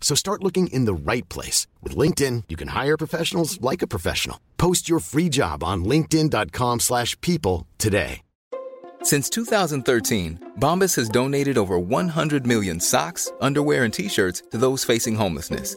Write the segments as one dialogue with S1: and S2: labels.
S1: So start looking in the right place. With LinkedIn, you can hire professionals like a professional. Post your free job on linkedin.com/people slash people today.
S2: Since 2013, Bombas has donated over 100 million socks, underwear, and t shirts to those facing homelessness.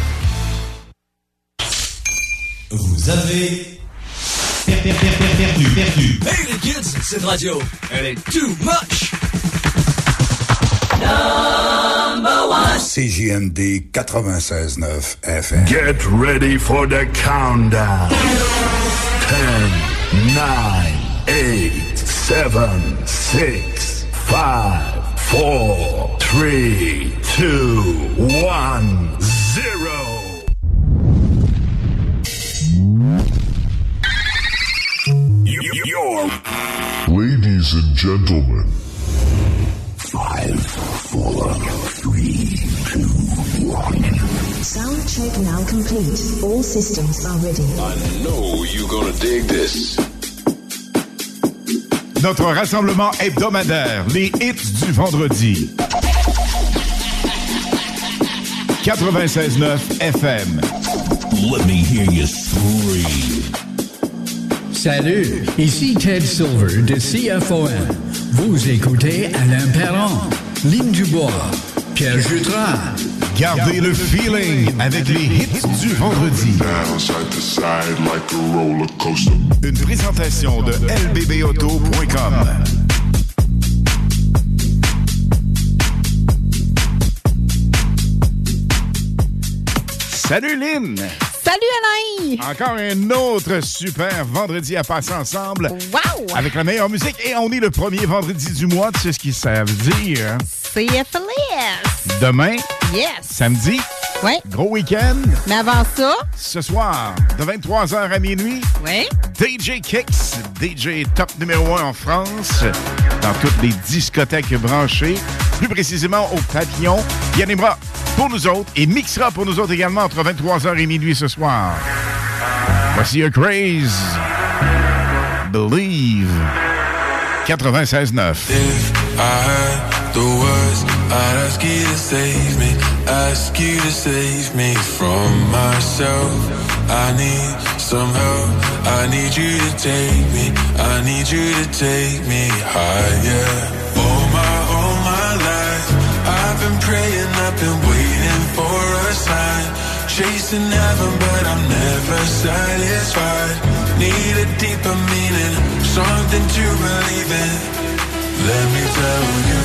S3: Vous avez per- per- per- per- perdu, perdu.
S4: Hey les kids, cette radio, elle est too much.
S5: CJMD 96.9 FM.
S6: Get ready for the countdown. 10, 9, 8, 7, 6, 5, 4, 3, 2, 1, 0. Ladies and gentlemen. Five, four, three, two, one.
S7: Sound check now complete. All systems are ready.
S8: I know you're gonna dig this.
S9: Notre rassemblement hebdomadaire, les hits du vendredi. 96.9 FM.
S3: Let me hear you scream.
S10: Salut, ici Ted Silver de CFOM. Vous écoutez Alain Perron, Lynn Dubois, Pierre Jutras.
S9: Gardez le feeling avec les hits du vendredi. Une présentation de lbbauto.com. Salut Lynn!
S11: Salut Alain!
S9: Encore un autre super vendredi à passer ensemble.
S11: Wow!
S9: Avec la meilleure musique. Et on est le premier vendredi du mois. Tu sais ce qu'ils savent dire?
S11: CFLS!
S9: Demain,
S11: Yes!
S9: samedi,
S11: Oui.
S9: gros week-end.
S11: Mais avant ça,
S9: Ce soir, de 23h à minuit,
S11: oui.
S9: DJ Kicks, DJ top numéro 1 en France, dans toutes les discothèques branchées, plus précisément au Papillon. Il animera pour nous autres et mixera pour nous autres également entre 23h et minuit ce soir. Voici A Craze. Believe. 96.9.
S12: I'd ask you to save me, ask you to save me from myself. I need some help, I need you to take me, I need you to take me higher. All my, all my life, I've been praying, I've been waiting for a sign. Chasing heaven, but I'm never satisfied. Need a deeper meaning, something to believe in. Let me tell you,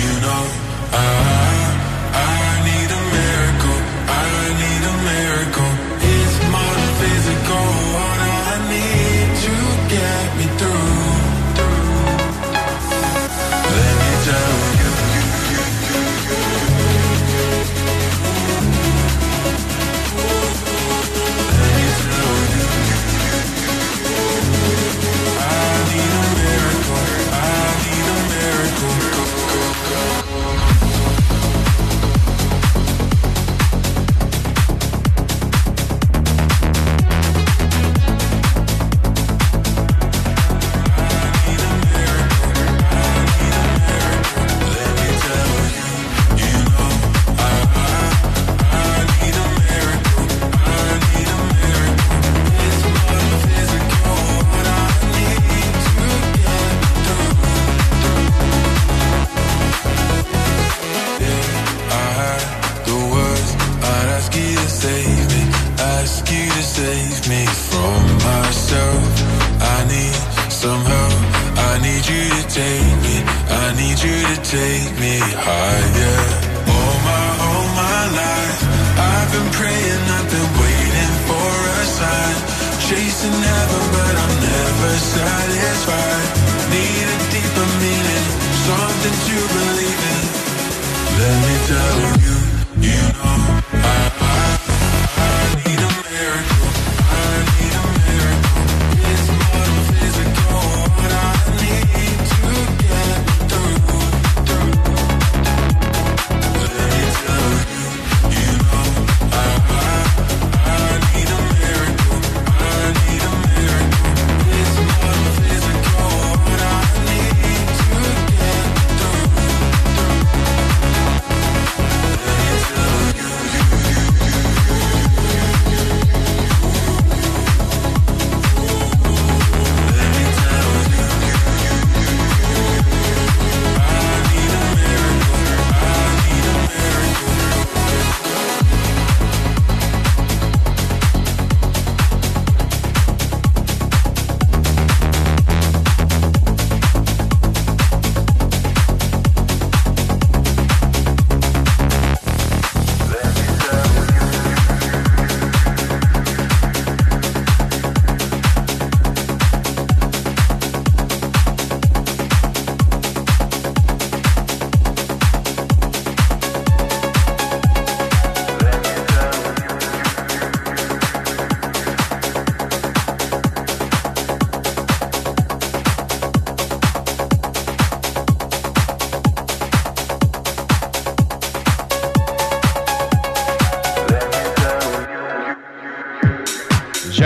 S12: you know, I,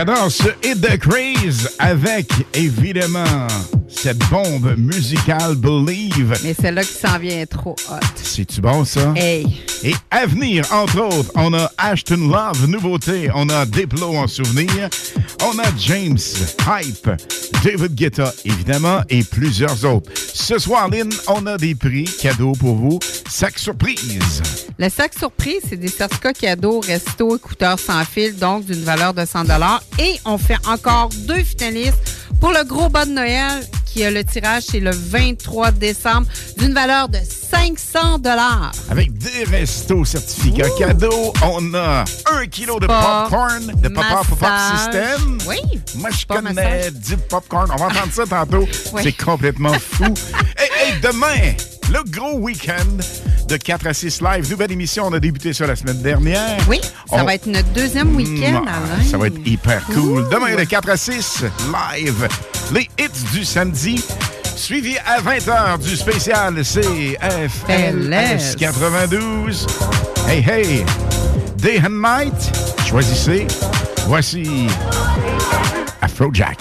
S9: J'adore ce Hit the Craze avec, évidemment, cette bombe musicale Believe.
S11: Mais celle-là qui s'en vient trop hot.
S9: C'est-tu bon, ça?
S11: Hey.
S9: Et à venir, entre autres, on a Ashton Love, nouveauté. On a Diplo en souvenir. On a James Hype, David Guetta, évidemment, et plusieurs autres. Ce soir, Lynn, on a des prix cadeaux pour vous. Sac surprise.
S11: Le sac surprise, c'est des certificats cadeaux, resto, écouteurs sans fil, donc d'une valeur de 100 Et on fait encore deux finalistes pour le gros bas de Noël qui a le tirage, c'est le 23 décembre, d'une valeur de 500
S9: Avec des restos certificats cadeaux, on a un kilo de popcorn de Papa Pop. System.
S11: Oui.
S9: Moi, je connais
S11: massage.
S9: du popcorn. On va entendre ça tantôt.
S11: Oui.
S9: C'est complètement fou. et, et demain, le gros week-end de 4 à 6 live. Nouvelle émission. On a débuté ça la semaine dernière.
S11: Oui, ça
S9: On-
S11: va être notre deuxième week-end,
S9: Mm,
S11: Alain.
S9: Ça va être hyper cool. Demain, de 4 à 6, live, les hits du samedi. Suivi à 20h du spécial CFLS 92. Hey, hey! Day and Night, choisissez. Voici Afrojack.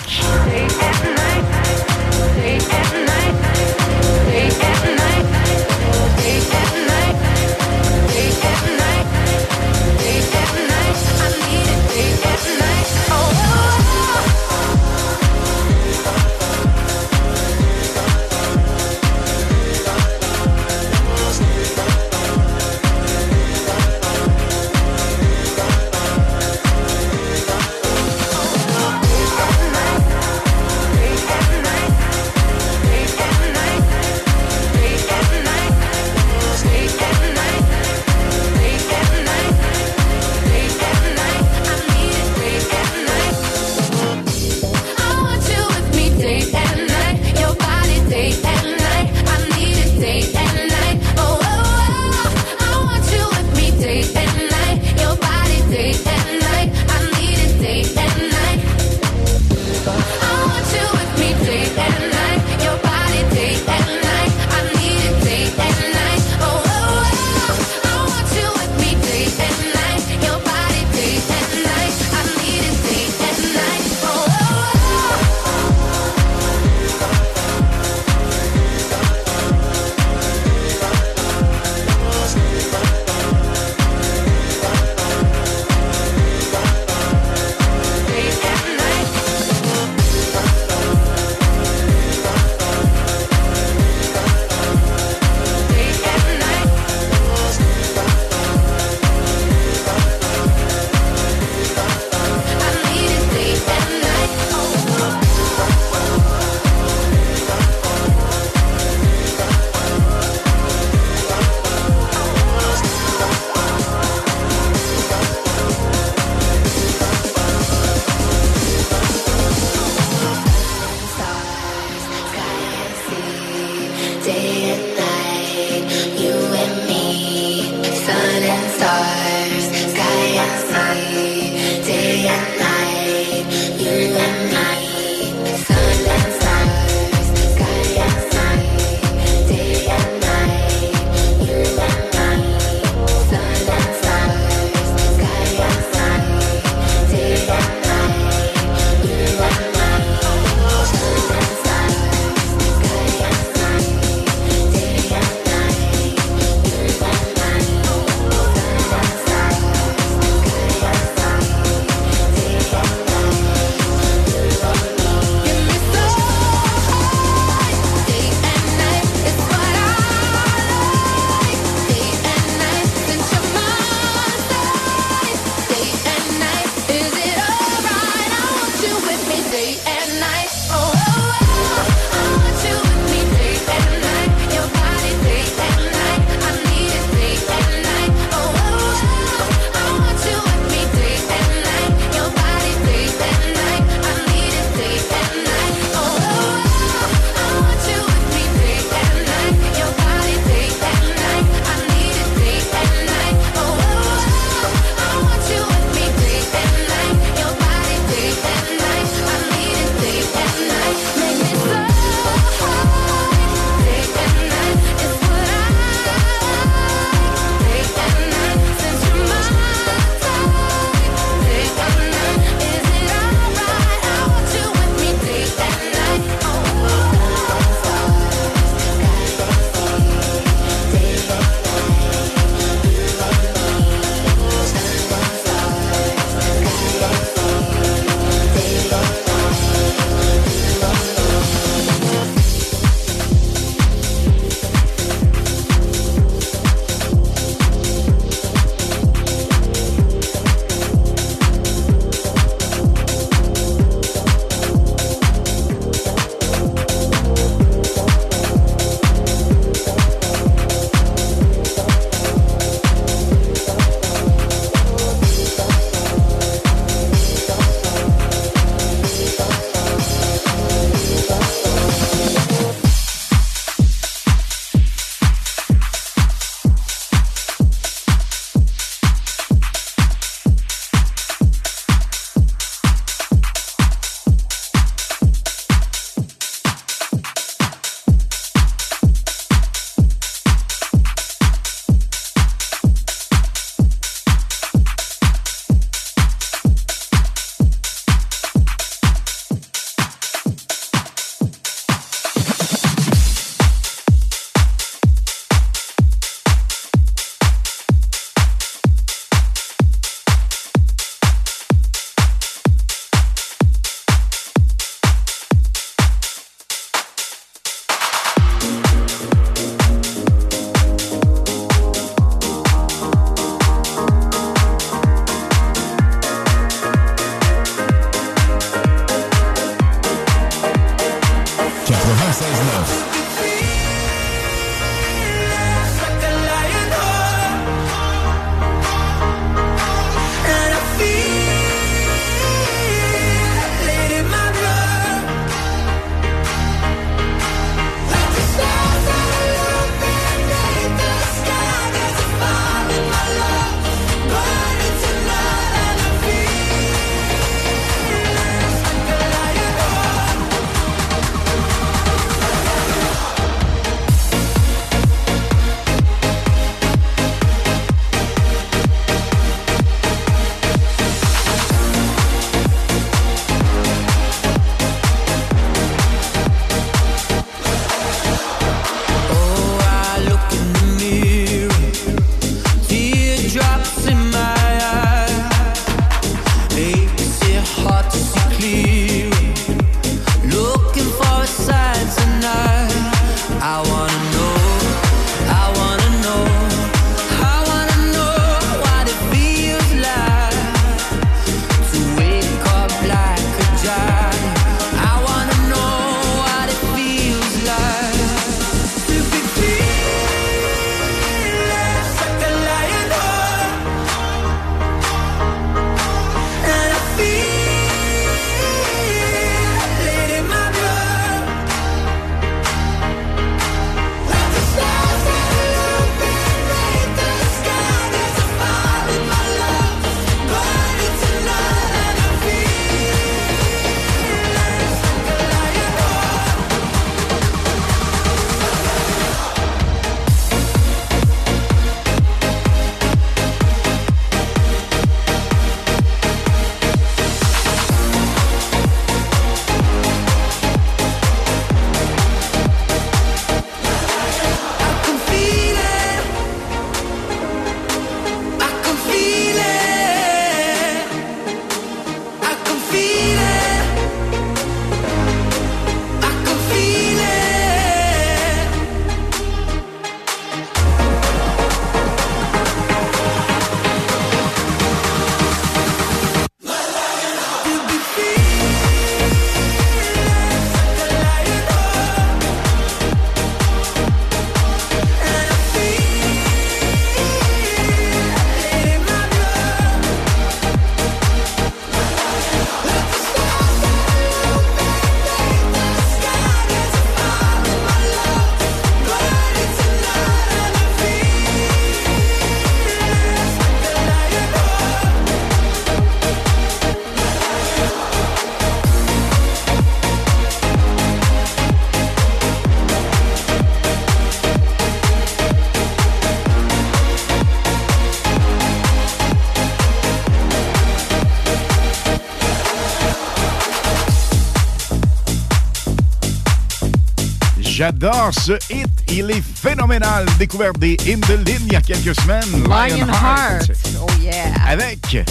S9: J'adore ce hit. Il est phénoménal. Découverte des In the Lin il y a quelques semaines.
S11: Lionheart. Oh yeah.
S9: Avec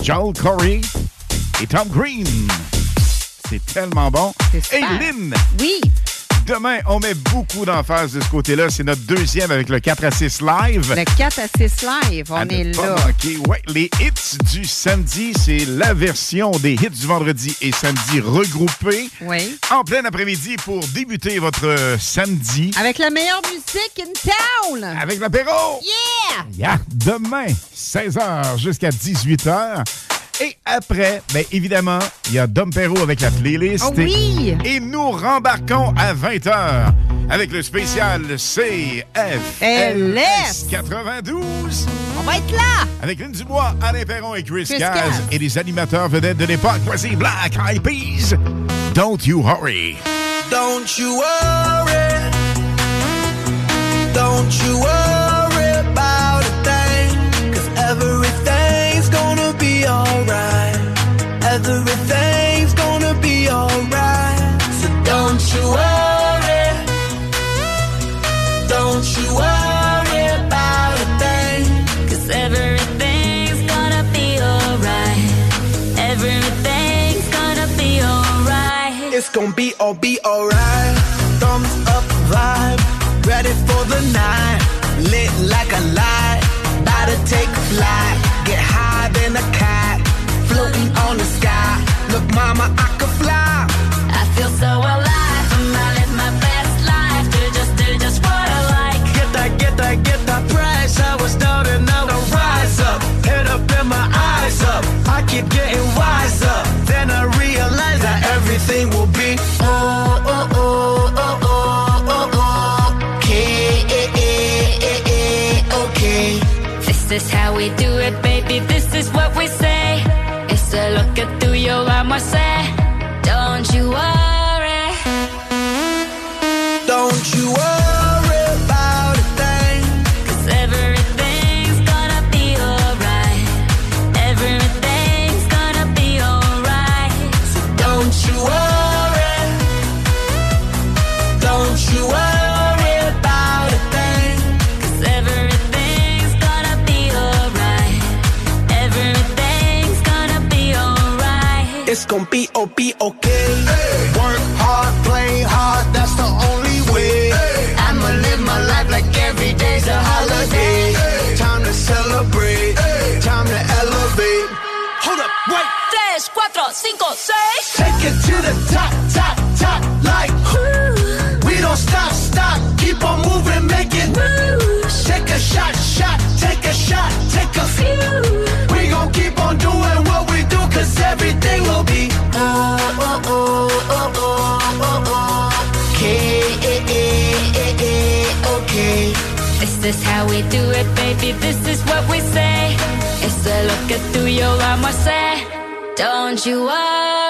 S9: Joel Corey et Tom Green. C'est tellement bon. Et Lynn.
S11: Oui.
S9: Demain, on met beaucoup d'emphase de ce côté-là. C'est notre deuxième avec le 4 à 6 live.
S11: Le 4 à 6 live, on
S9: À
S11: est
S9: pas
S11: là.
S9: manquer. Ouais, les hits du samedi, c'est la version des hits du vendredi et samedi regroupés.
S11: Oui.
S9: En plein après-midi pour débuter votre euh, samedi.
S11: Avec la meilleure musique in town.
S9: Avec l'apéro.
S11: Yeah!
S9: Yeah. Demain, 16h jusqu'à 18h. Après, bien évidemment, il y a Dom Perrault avec la playlist.
S11: Oh oui!
S9: Et nous rembarquons à 20h avec le spécial CFLS
S11: LS.
S9: 92.
S11: On va être là!
S9: Avec Lynn Dubois, Alain Perron et Chris,
S11: Chris
S9: Caz. et les animateurs vedettes de l'époque. Voici Black Eyed Peas. Don't you hurry.
S13: Don't you worry. Don't you worry about a thing. Cause everything's gonna be alright. Everything's gonna be alright. So don't you worry. Don't you worry about a thing.
S14: Cause everything's gonna be alright. Everything's gonna be alright.
S13: It's gonna be all be alright. Thumbs up vibe, ready for the night. Lit like a light, about to take flight. mama, I could fly.
S14: I feel so alive
S13: when I
S14: live my
S13: best life. Do just, do just what I like.
S14: Get that, get that, get that price. I was down and now I rise up. Head up and my eyes up. I keep getting wiser. Then I realize that everything will be oh, oh, oh, okay.
S13: This is how we do gon' be,
S14: oh, be okay. Hey. Work hard, play hard, that's the only way. Hey. I'ma live my life like every day's a holiday. Hey. Time to celebrate, time to elevate. Hold up, wait.
S13: Tres, cuatro, cinco, seis.
S14: Take it to the top, top, top, like. Ooh. We don't stop, stop do it, baby, this is what we say. Es lo que tú y yo arm, I say, don't you
S13: worry.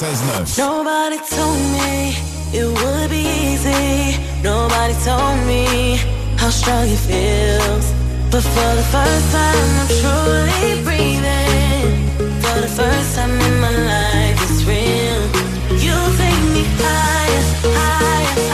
S9: 96.9.
S15: Nobody told me it would be easy. Nobody told me how strong it feels. But for the first time, I'm truly breathing. For the first time in my life, it's real. You take me higher, higher.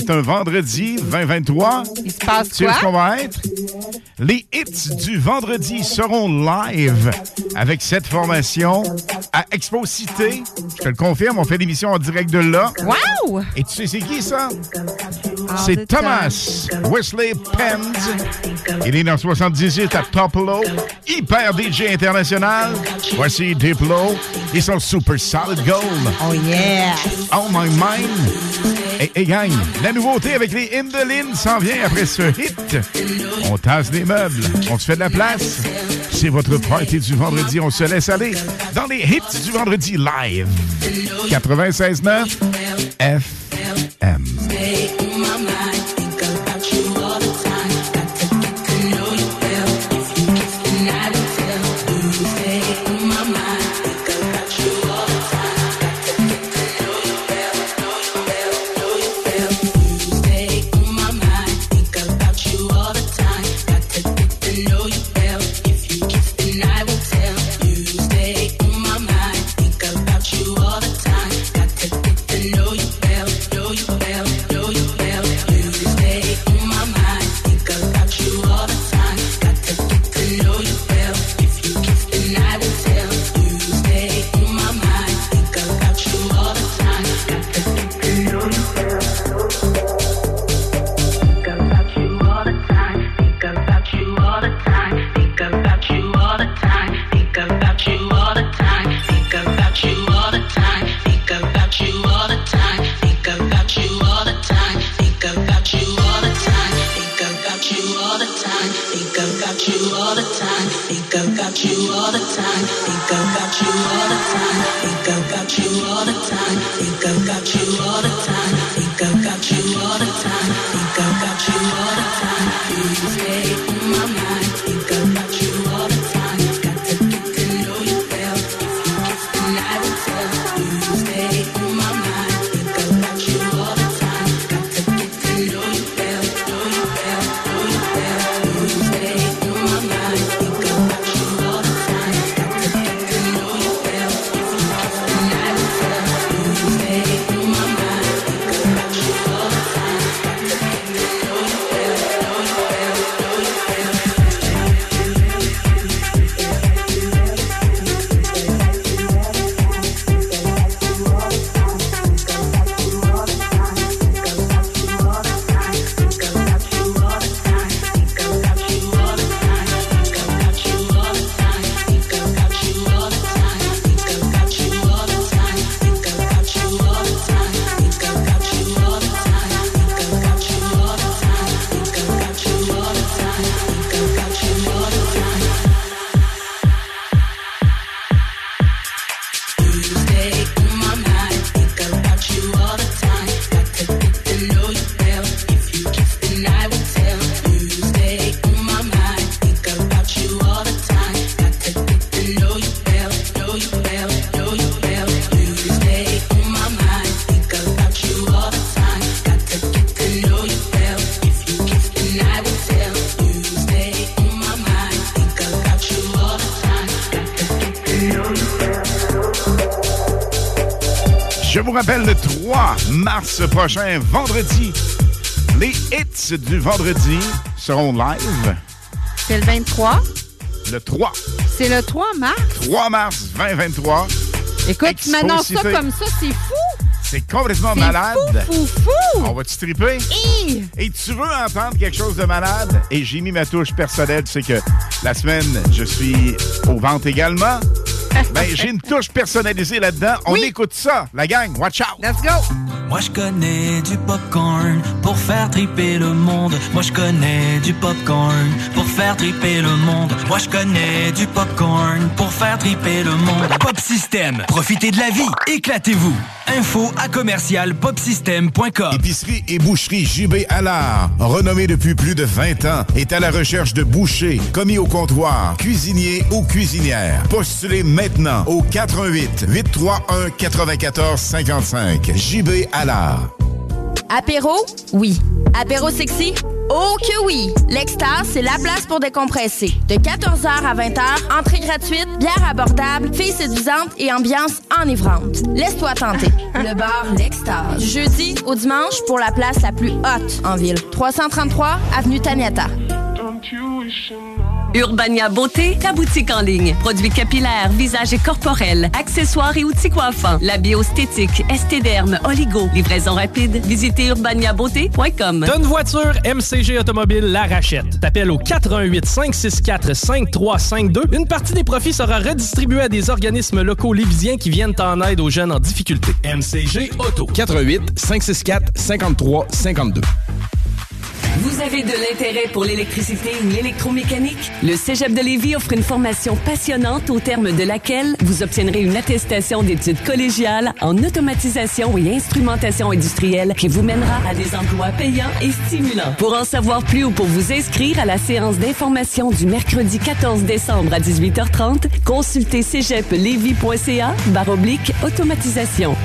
S9: C'est un vendredi 2023.
S11: Il se passe
S9: Tu sais où
S11: quoi?
S9: est-ce qu'on va être? Les hits du vendredi seront live avec cette formation à Expo Cité. Je te le confirme, on fait l'émission en direct de là.
S11: Wow!
S9: Et tu sais c'est qui ça? C'est Thomas Wesley Penns. Il est dans 78 à Tupelo. Hyper DJ international. Voici Diplo et son Super Solid Gold.
S11: Oh yeah!
S9: On My Mind. Et, et gang, la nouveauté avec les Indolines s'en vient après ce hit. On tasse les meubles, on se fait de la place. C'est votre party du vendredi, on se laisse aller dans les hits du vendredi live. 96.9 FM. Rappelle le 3 mars prochain, vendredi. Les hits du vendredi seront live
S11: C'est le 23.
S9: le 3.
S11: C'est le 3 mars?
S9: 3 mars 2023.
S11: Écoute, tu m'annonces ça comme ça, c'est fou!
S9: C'est complètement
S11: C'est
S9: malade.
S11: fou, fou, fou!
S9: On va-tu triper?
S11: Hi!
S9: Et tu veux entendre quelque chose de malade? Et j'ai mis ma touche personnelle. Sais que la semaine, je suis aux ventes également. Ben, j'ai une touche personnalisée là-dedans. On écoute ça, la gang. Watch out!
S11: Let's go!
S16: Moi je connais du popcorn pour faire triper le monde. Moi je connais du popcorn pour faire triper le monde. Moi je connais du popcorn pour faire triper le monde.
S4: Pop System, profitez de la vie, éclatez-vous. Info à commercial popsystem.com.
S9: Épicerie et boucherie JB Allard, renommée depuis plus de 20 ans, est à la recherche de bouchers, commis au comptoir, cuisiniers ou cuisinières. Postulez maintenant au 88 831 94 55. JB Allard.
S17: Apéro? Oui. Apéro sexy? Oh que oui! L'Extase, c'est la place pour décompresser. De 14h à 20h, entrée gratuite, bière abordable, filles séduisantes et ambiance enivrante. Laisse-toi tenter. Le bar L'Extase. Du jeudi au dimanche pour la place la plus haute en ville. 333 Avenue Taniata.
S18: Urbania Beauté, ta boutique en ligne. Produits capillaires, visage et corporels, accessoires et outils coiffants. La biostétique, estéderme, oligo. Livraison rapide. Visitez urbaniabeauté.com.
S19: Une voiture, MCG Automobile la rachète. T'appelles au 418 564 5352. Une partie des profits sera redistribuée à des organismes locaux libysiens qui viennent en aide aux jeunes en difficulté. MCG Auto.
S20: 418 564 53 52.
S18: Vous avez de l'intérêt pour l'électricité ou l'électromécanique? Le Cégep de Lévis offre une formation passionnante au terme de laquelle vous obtiendrez une attestation d'études collégiales en automatisation et instrumentation industrielle qui vous mènera à des emplois payants et stimulants. Pour en savoir plus ou pour vous inscrire à la séance d'information du mercredi 14 décembre à 18h30, consultez cégeplevy.ca baroblique automatisation.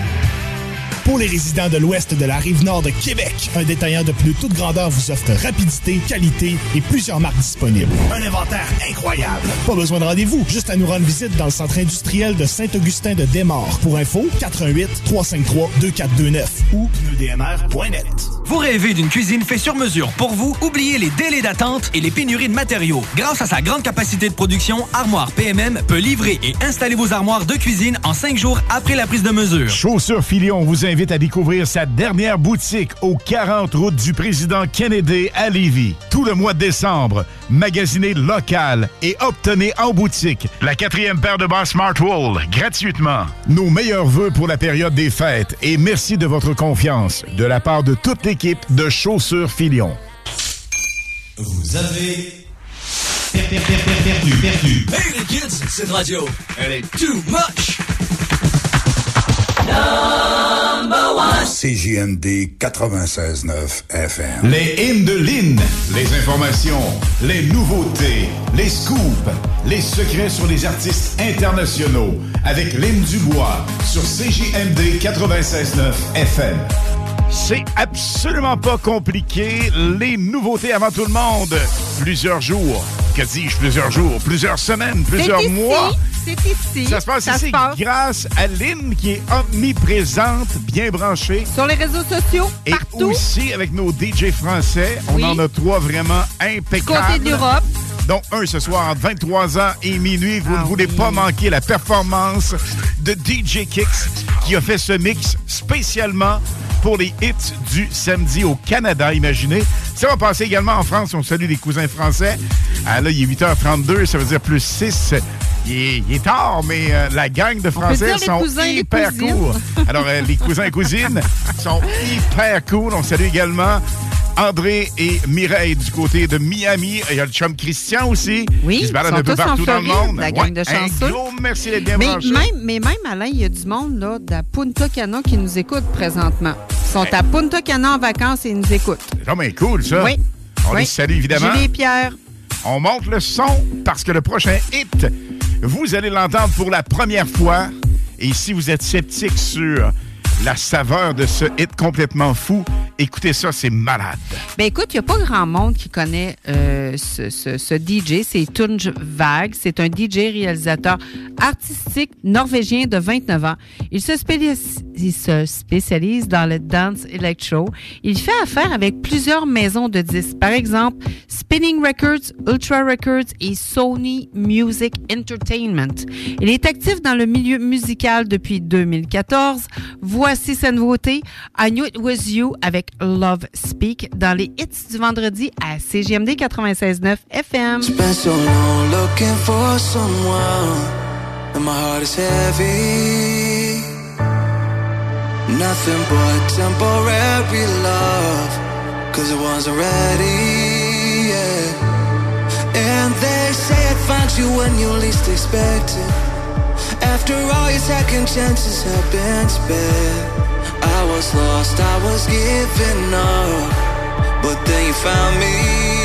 S21: Pour les résidents de l'ouest de la rive nord de Québec, un détaillant de pneus toute grandeur vous offre rapidité, qualité et plusieurs marques disponibles. Un inventaire incroyable. Pas besoin de rendez-vous, juste à nous rendre visite dans le centre industriel de Saint-Augustin de Desmaures. Pour info, 88 353 2429 ou pneudmr.net.
S4: Vous rêvez d'une cuisine faite sur mesure pour vous? Oubliez les délais d'attente et les pénuries de matériaux. Grâce à sa grande capacité de production, Armoire PMM peut livrer et installer vos armoires de cuisine en cinq jours après la prise de mesure.
S9: Chaussures Filion vous invite à découvrir sa dernière boutique au 40 route du président Kennedy à Lévis. Tout le mois de décembre, magasinez local et obtenez en boutique la quatrième paire de bas Smartwool gratuitement. Nos meilleurs voeux pour la période des fêtes et merci de votre confiance de la part de toute l'équipe de Chaussures Filion.
S3: Vous avez per- per- per- per- perdu, perdu.
S16: Hey les kids, cette radio, elle est too much.
S5: CJMD 96.9 FM.
S9: Les hymnes de Lynn, les informations, les nouveautés, les scoops, les secrets sur les artistes internationaux avec Lynn Dubois sur CJMD 96.9 FM. C'est absolument pas compliqué. Les nouveautés avant tout le monde. Plusieurs jours. Que dis-je plusieurs jours? Plusieurs semaines, plusieurs
S11: ici,
S9: mois.
S11: C'est ici.
S9: Ça se passe ici grâce à Lynn qui est omniprésente, bien branchée.
S11: Sur les réseaux sociaux,
S9: Et
S11: partout.
S9: aussi avec nos DJ français. On
S11: Oui.
S9: en a trois vraiment impeccables.
S11: Côté d'Europe.
S9: Donc, un ce soir entre 23h et minuit. Vous ne voulez pas manquer la performance de DJ Kicks qui a fait ce mix spécialement pour les hits du samedi au Canada, imaginez. Ça va passer également en France. On salue les cousins français. Ah, là, il est 8h32, ça veut dire plus 6. Il est, il est tard, mais euh, la gang de Français sont
S11: cousins
S9: hyper cool. Alors, euh, les cousins et cousines sont hyper cool. On salue également André et Mireille du côté de Miami. Il y a le chum Christian aussi.
S11: Oui,
S9: qui se balade
S11: ils
S9: un peu partout dans le
S11: Floride,
S9: monde.
S11: la gang
S9: Ouais,
S11: de
S9: un gros merci d'être bien
S11: Mais
S9: branchés.
S11: même, mais même, Alain, il y a du monde là, de la Punta Cana qui nous écoute présentement. Ils sont à Punta Cana en vacances et ils nous écoutent.
S9: C'est vraiment cool, ça.
S11: Oui.
S9: On
S11: Oui.
S9: les salue, évidemment.
S11: Julie et Pierre.
S9: On monte le son parce que le prochain hit, vous allez l'entendre pour la première fois. Et si vous êtes sceptique sur la saveur de ce hit complètement fou, écoutez ça, c'est malade.
S11: Ben écoute, il n'y a pas grand monde qui connaît euh, ce, DJ. C'est Tunj Vag. C'est un DJ réalisateur artistique norvégien de 29 ans. Il se spécialise dans le dance electro. Il fait affaire avec plusieurs maisons de disques. Par exemple, Spinning Records, Ultra Records et Sony Music Entertainment. Il est actif dans le milieu musical depuis 2014. Voici sa nouveauté, I Knew It Was You avec Love Speak dans les hits du vendredi à CGMD 96.9 FM.
S12: And my heart is heavy. Nothing but temporary love, cause it wasn't ready. Yeah. And they say it finds you when you least expect it. After all your second chances have been spent, I was lost, I was giving up, but then you found me.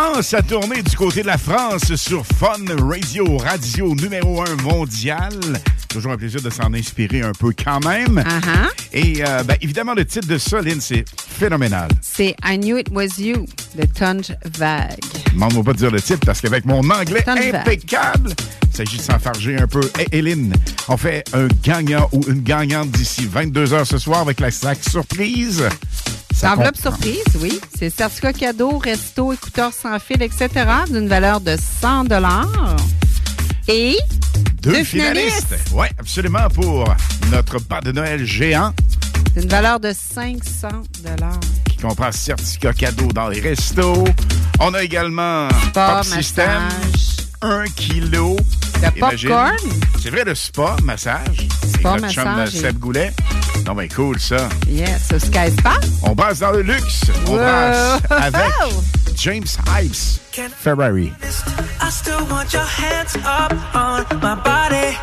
S9: Commence à tourner du côté de la France sur Fun Radio, radio numéro 1 mondial. Toujours un plaisir de s'en inspirer un peu quand même. Et euh, ben, évidemment, le titre de ça, Lynn, c'est phénoménal.
S11: C'est I Knew It Was You de Tunge Vague.
S9: Demande-moi pas de dire le titre parce qu'avec mon anglais impeccable, il s'agit de s'enfarger un peu. Et Hélène, on fait un gagnant ou une gagnante d'ici 22 h ce soir avec la sac surprise. Ça
S11: Enveloppe
S9: comprend-
S11: surprise, oui. C'est certificat cadeau, resto, écouteurs sans fil, etc. d'une valeur de 100 Et
S9: Deux, finalistes. Oui, absolument, pour notre pas de Noël géant
S11: d'une valeur de 500
S9: qui comprend certificat cadeau dans les restos. On a également Pop System, un kilo. Imagine.
S11: popcorn?
S9: C'est vrai, le spa, massage.
S11: Spa,
S9: chum,
S11: massage et-
S9: Seb Goulet. Non, mais cool, ça.
S11: Yes, au Sky Spa.
S9: On brasse dans le luxe. On
S11: Wow.
S9: brasse avec James Hypes Ferrari.
S22: I still want your hands up on my body.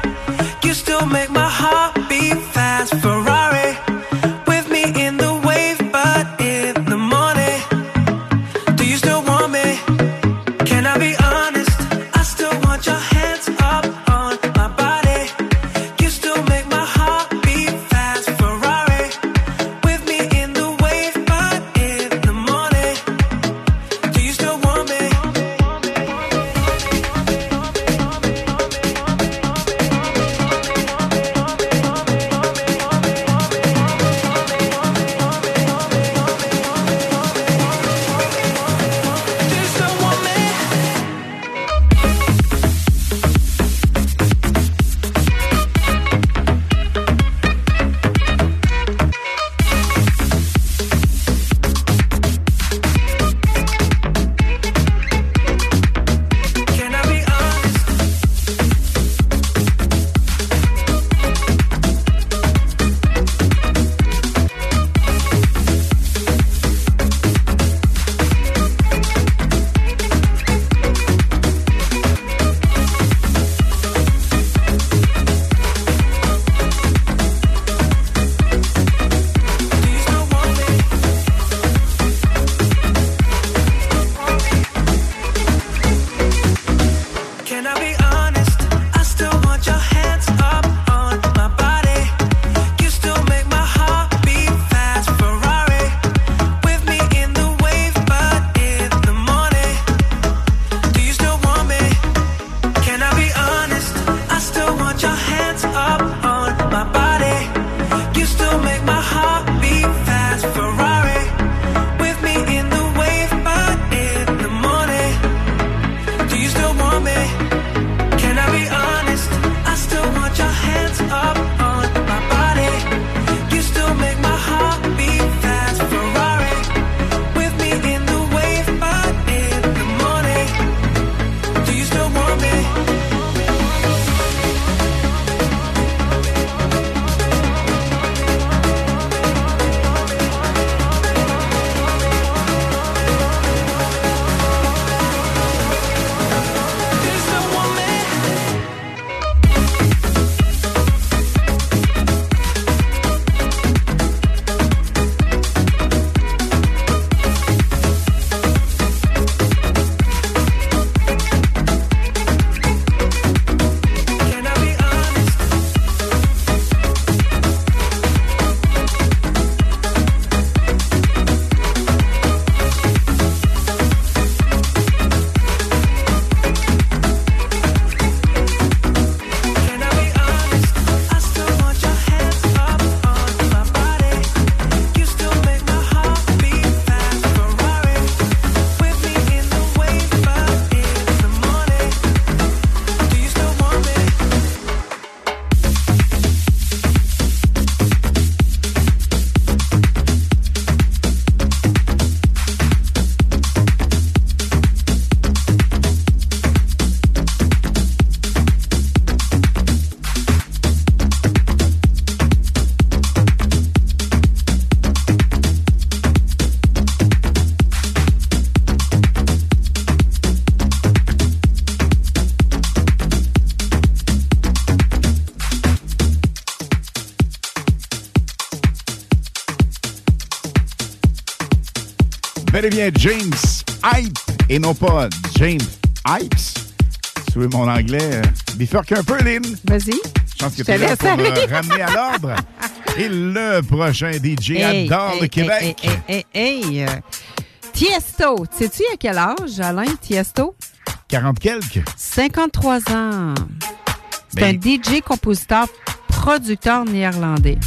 S22: You still make my heart
S9: bel et bien James Hype et non pas James Hypes. Veux mon anglais euh, bifurque un peu, Lynn?
S11: Vas-y.
S9: Je pense que tu es là pour me
S11: aller.
S9: ramener à l'ordre. Et le prochain DJ
S11: Hey,
S9: adore
S11: hey,
S9: le Québec.
S11: Hey, hey, hey, hey, euh, Tiesto. Sais-tu à quel âge, Alain, Tiesto?
S9: 40 quelques.
S11: 53 ans. C'est
S9: Ben-
S11: un DJ, compositeur, producteur néerlandais.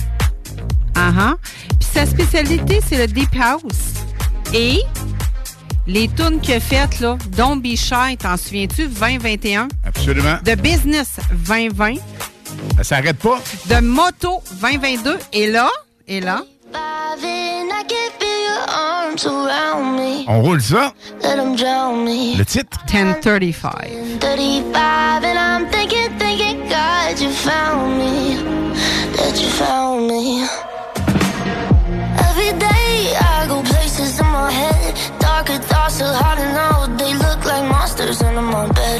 S11: Ah ah. Puis sa spécialité, c'est le Deep House. Et les tunes a faites, là, Don't Be Shy, t'en souviens-tu, 2021?
S9: Absolument.
S11: De Business 2020.
S9: Ça s'arrête pas.
S11: De Moto 2022. Et là, et là,
S9: On roule ça. Le titre.
S11: 1035.
S23: 35 and I'm thinking, thinking, God, you found me. That you found me. too hard to know. They look like monsters, under my bed.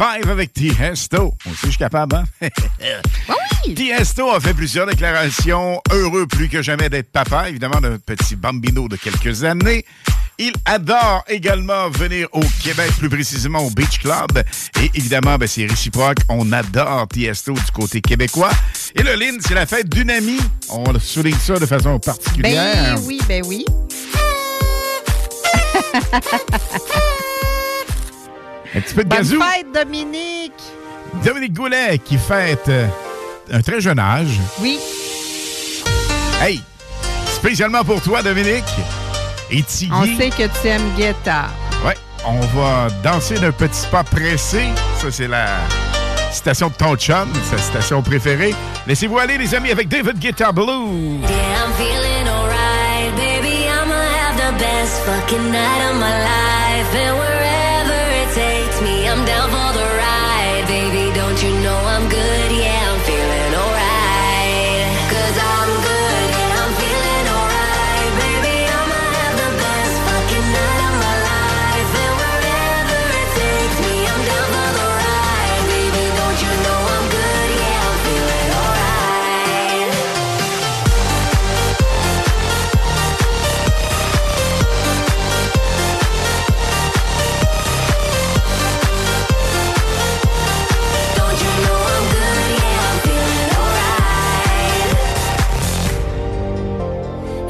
S9: 1035 avec Tiesto. On sait, je suis capable, hein? Tiesto a fait plusieurs déclarations. Heureux plus que jamais d'être papa, évidemment, d'un petit bambino de quelques années. Il adore également venir au Québec, plus précisément au Beach Club. Et évidemment, ben, c'est réciproque. On adore Tiesto du côté québécois. Et le Lynn, c'est la fête d'une amie. On souligne ça de façon particulière.
S11: Ben oui, ben oui.
S9: Un petit peu de
S11: Bonne
S9: gazou.
S11: fête, Dominique!
S9: Dominique Goulet qui fête euh, un très jeune âge.
S11: Oui.
S9: Hey, spécialement pour toi, Dominique. Et Tiggy.
S11: On sait que tu aimes guitare.
S9: Ouais, on va danser d'un petit pas pressé. Ça, c'est la citation de ton chum, sa citation préférée. Laissez-vous aller, les amis, avec David Guitar Blue.
S23: Yeah, I'm feeling alright, baby. I'ma have the best fucking night of my life. And wherever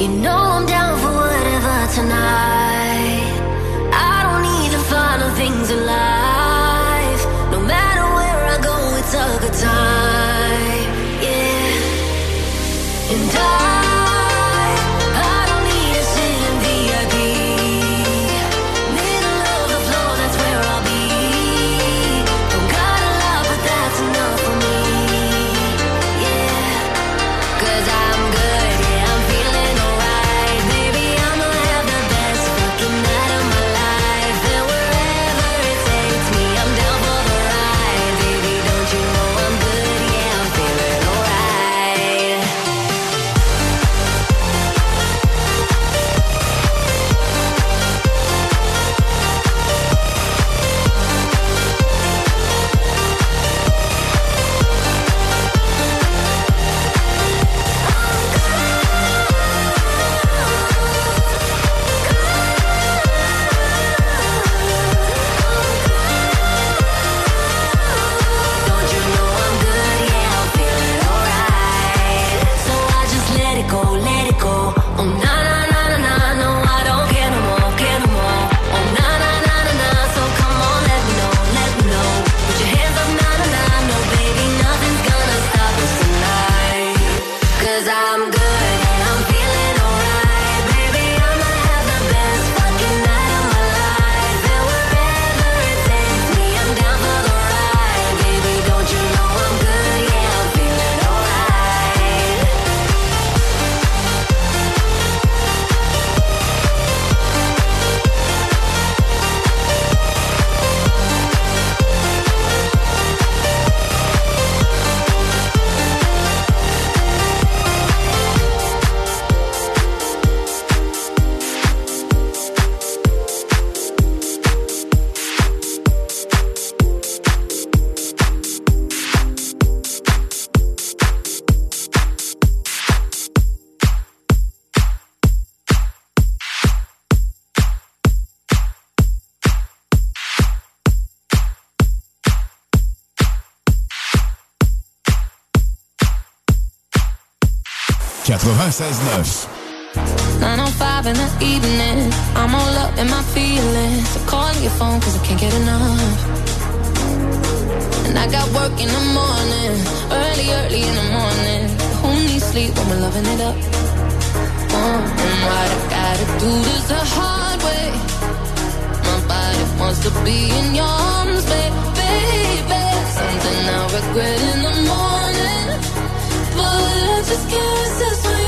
S23: You know
S9: 96.9.
S23: 905 in the evening, I'm all up in my feelings. So call your phone cause I can't get enough. And I got work in the morning, early, early in the morning. Who needs sleep when we're loving it up? Oh, and what I gotta do this the hard way. My body wants to be in your arms, baby. Something I regret in the morning, but I just can't resist.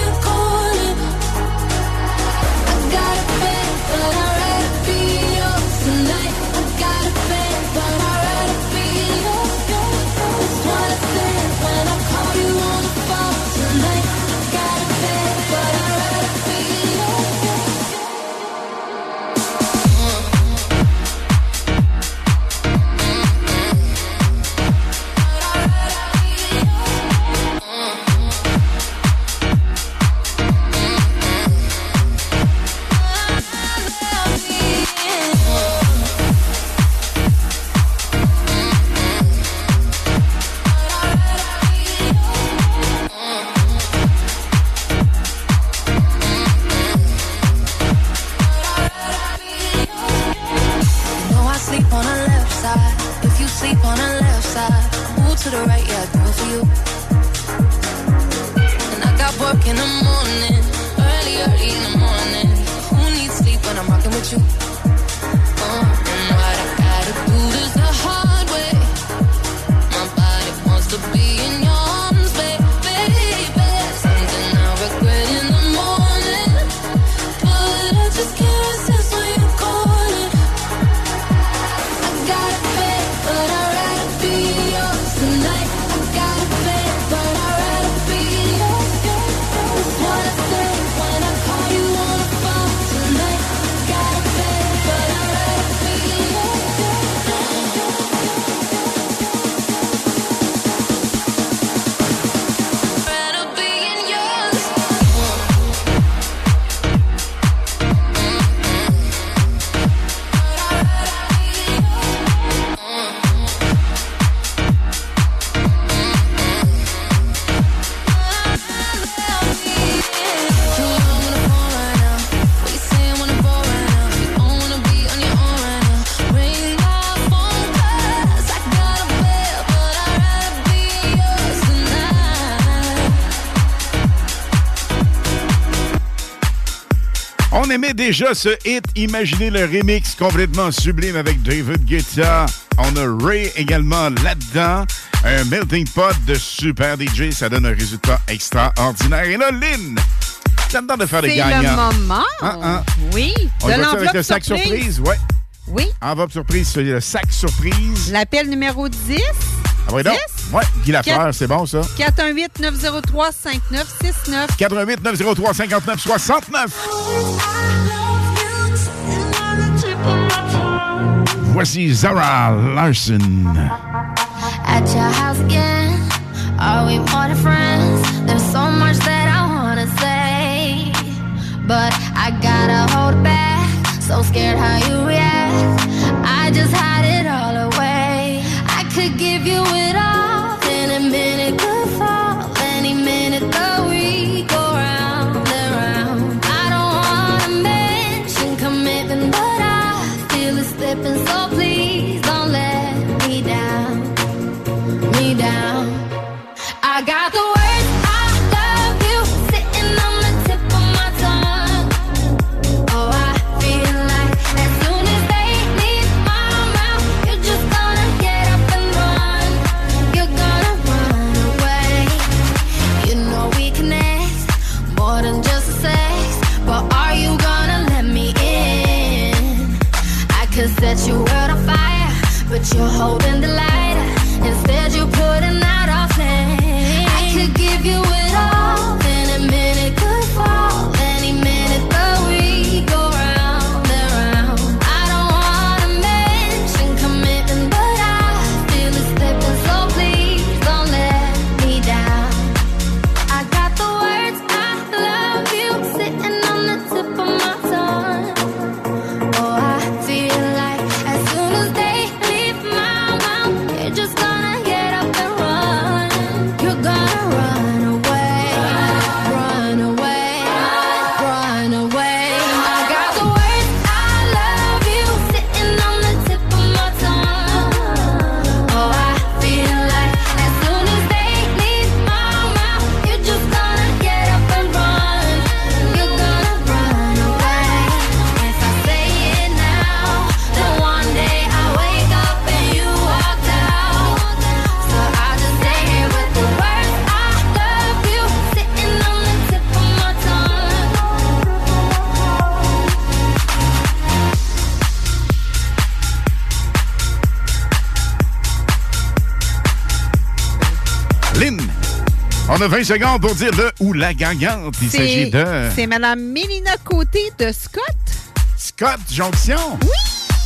S9: Aimait déjà ce hit. Imaginez le remix complètement sublime avec David Guetta. On a Ray également là-dedans. Un melting pot de super DJ. Ça donne un résultat extraordinaire. Et là, Lynn, ça me tente de faire des
S11: C'est
S9: gagnants.
S11: le moment.
S9: Hein, hein?
S11: Oui,
S9: On
S11: de
S9: va-tu avec
S11: l'enveloppe
S9: le sac surprise? Ouais.
S11: Oui.
S9: Enveloppe surprise, c'est le sac surprise.
S11: L'appel numéro 10.
S9: Ah oui, donc?
S11: 10?
S9: Ouais, Guy Lafleur, c'est bon, ça.
S11: 418-903-5969.
S9: 88 903 59 69. Voici Zara Larson.
S24: At your house again. Are we more than friends? There's so much that I wanna say, but I gotta hold back. So scared how you react. I just hide a
S9: 20 secondes pour dire le ou la gagnante. Il s'agit de
S11: C'est Madame Mélina Côté de Scott.
S9: Scott Jonction. Oui.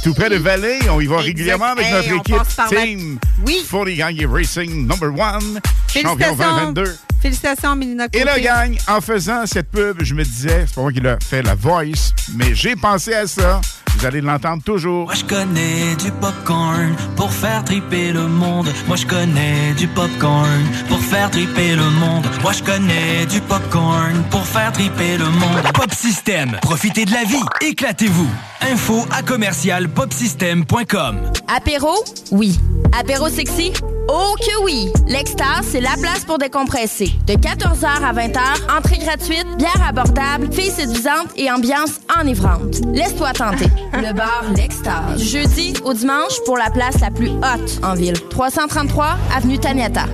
S9: Tout près de Valley. On y va régulièrement avec
S11: Hey,
S9: notre équipe
S11: par la-
S9: Team oui. Gang Racing Number One. Champion
S11: Félicitations.
S9: 2022.
S11: Félicitations, Mélina Côté.
S9: Et le gang, en faisant cette pub, je me disais, c'est pas moi qui l'a fait la voice, mais j'ai pensé à ça. Vous allez l'entendre toujours.
S4: Moi je connais du popcorn pour faire triper le monde. Moi je connais du popcorn pour faire triper le monde. Moi je connais du popcorn pour faire triper le monde.
S25: Pop System, profitez de la vie, éclatez-vous. Info à commercial popsystem.com.
S17: Apéro? Oui. Apéro sexy? Oh que oui! L'Extase, c'est la place pour décompresser. De 14h à 20h, entrée gratuite, bière abordable, filles séduisantes et ambiance enivrante. Laisse-toi tenter. Le bar L'Extase. Du jeudi au dimanche pour la place la plus haute en ville. 333 Avenue Taniata.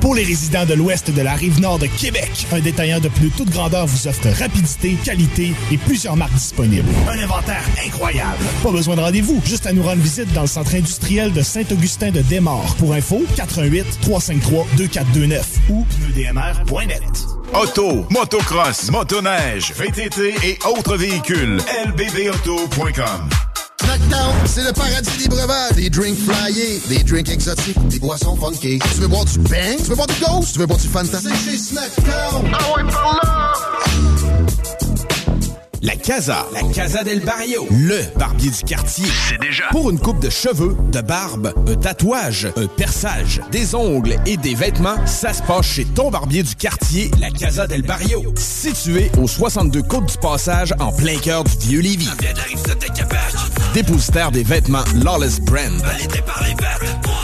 S21: Pour les résidents de l'ouest de la rive nord de Québec, un détaillant de plus toute grandeur vous offre rapidité, qualité et plusieurs marques disponibles. Un inventaire incroyable. Pas besoin de rendez-vous, juste à nous rendre visite dans le centre industriel de Saint-Augustin de Desmaures. Pour info, 88 353 2429 ou pneudmr.net.
S9: Auto, motocross, motoneige, VTT et autres véhicules. lbbauto.com
S26: Snackdown, c'est le paradis des breuvages. Des drinks flyés, des drinks exotiques, des boissons funky. Tu veux boire du bang? Tu veux boire du ghost? Tu veux boire du Fanta? C'est chez Snackdown. Ah ouais, par là!
S20: La Casa. La Casa del Barrio. Le barbier du quartier. C'est déjà. Pour une coupe de cheveux, de barbe, un tatouage, un perçage, des ongles et des vêtements, ça se passe chez ton barbier du quartier, la Casa del Barrio. Situé au 62 Côte du Passage, en plein cœur du vieux Lévis. Dépositaire des vêtements Lawless Brand.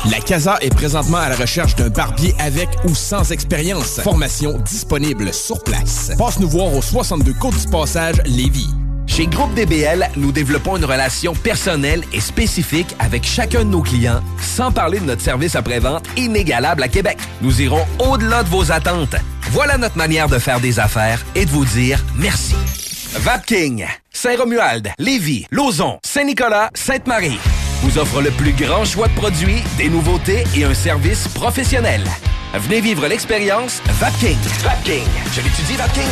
S20: La CASA est présentement à la recherche d'un barbier avec ou sans expérience. Formation disponible sur place. Passe nous voir au 62 Côte du Passage, Lévis.
S27: Chez Groupe DBL, nous développons une relation personnelle et spécifique avec chacun de nos clients, sans parler de notre service après-vente inégalable à Québec. Nous irons au-delà de vos attentes. Voilà notre manière de faire des affaires et de vous dire merci. Vapking, Saint-Romuald, Lévis, Lauson, Saint-Nicolas, Sainte-Marie vous offre le plus grand choix de produits, des nouveautés et un service professionnel. Venez vivre l'expérience Vapking. Vapking. Je l'étudie, Vapking.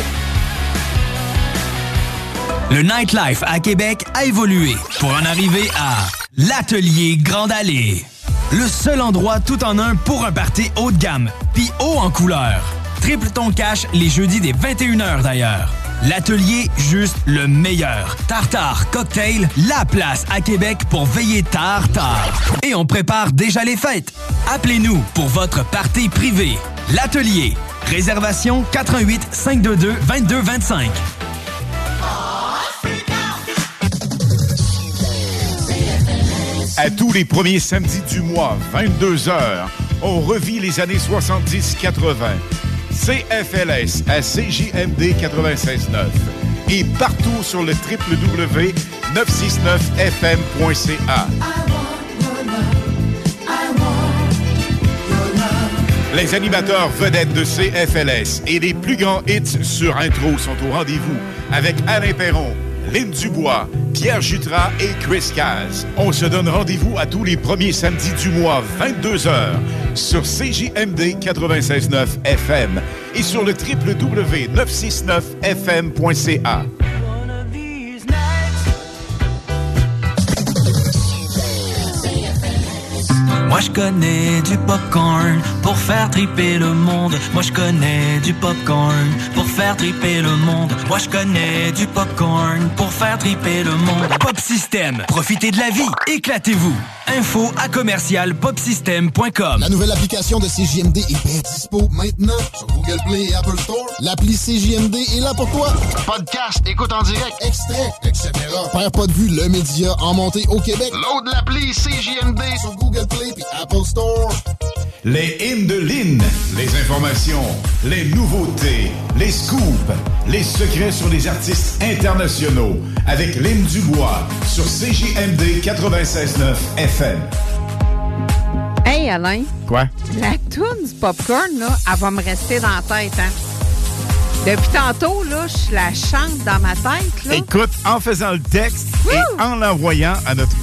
S4: Le nightlife à Québec a évolué pour en arriver à l'Atelier Grande Allée. Le seul endroit tout en un pour un party haut de gamme, puis haut en couleur. Triple ton cash les jeudis des 21h d'ailleurs. L'atelier, juste le meilleur. Tartare, cocktail, la place à Québec pour veiller tard, tard. Et on prépare déjà les fêtes. Appelez-nous pour votre party privé. L'atelier. Réservation 88 522 2225.
S9: À tous les premiers samedis du mois, 22h, on revit les années 70-80. CFLS à CJMD 96.9 et partout sur le www.969fm.ca. Les animateurs vedettes de CFLS et les plus grands hits sur intro sont au rendez-vous avec Alain Perron, Lynn Dubois, Pierre Jutras et Chris Caz. On se donne rendez-vous à tous les premiers samedis du mois, 22h, sur CJMD 96.9 FM et sur le www.969fm.ca.
S16: Moi je connais du popcorn pour faire triper le monde. Moi je connais du popcorn pour faire triper le monde. Moi je connais du popcorn pour faire triper le monde.
S4: Pop System, profitez de la vie, éclatez-vous. Info à commercial popsystem.com.
S26: La nouvelle application de CJMD est bien dispo maintenant sur Google Play et Apple Store. L'appli CJMD est là pour toi. Podcast, écoute en direct, extrait, etc. Père pas de vue, le média en montée au Québec. Load l'appli CJMD sur Google Play et Apple Store.
S9: Les hymnes de Lynn, les informations, les nouveautés, les scoops, les secrets sur les artistes internationaux avec Lynn Dubois sur CJMD 96.9 FM.
S11: Hey Alain,
S9: Quoi?
S11: la toune du popcorn, là, elle va me rester dans la tête, hein? Depuis tantôt, là, je la chante dans ma tête, là.
S9: Écoute, en faisant le texte et en l'envoyant à notre,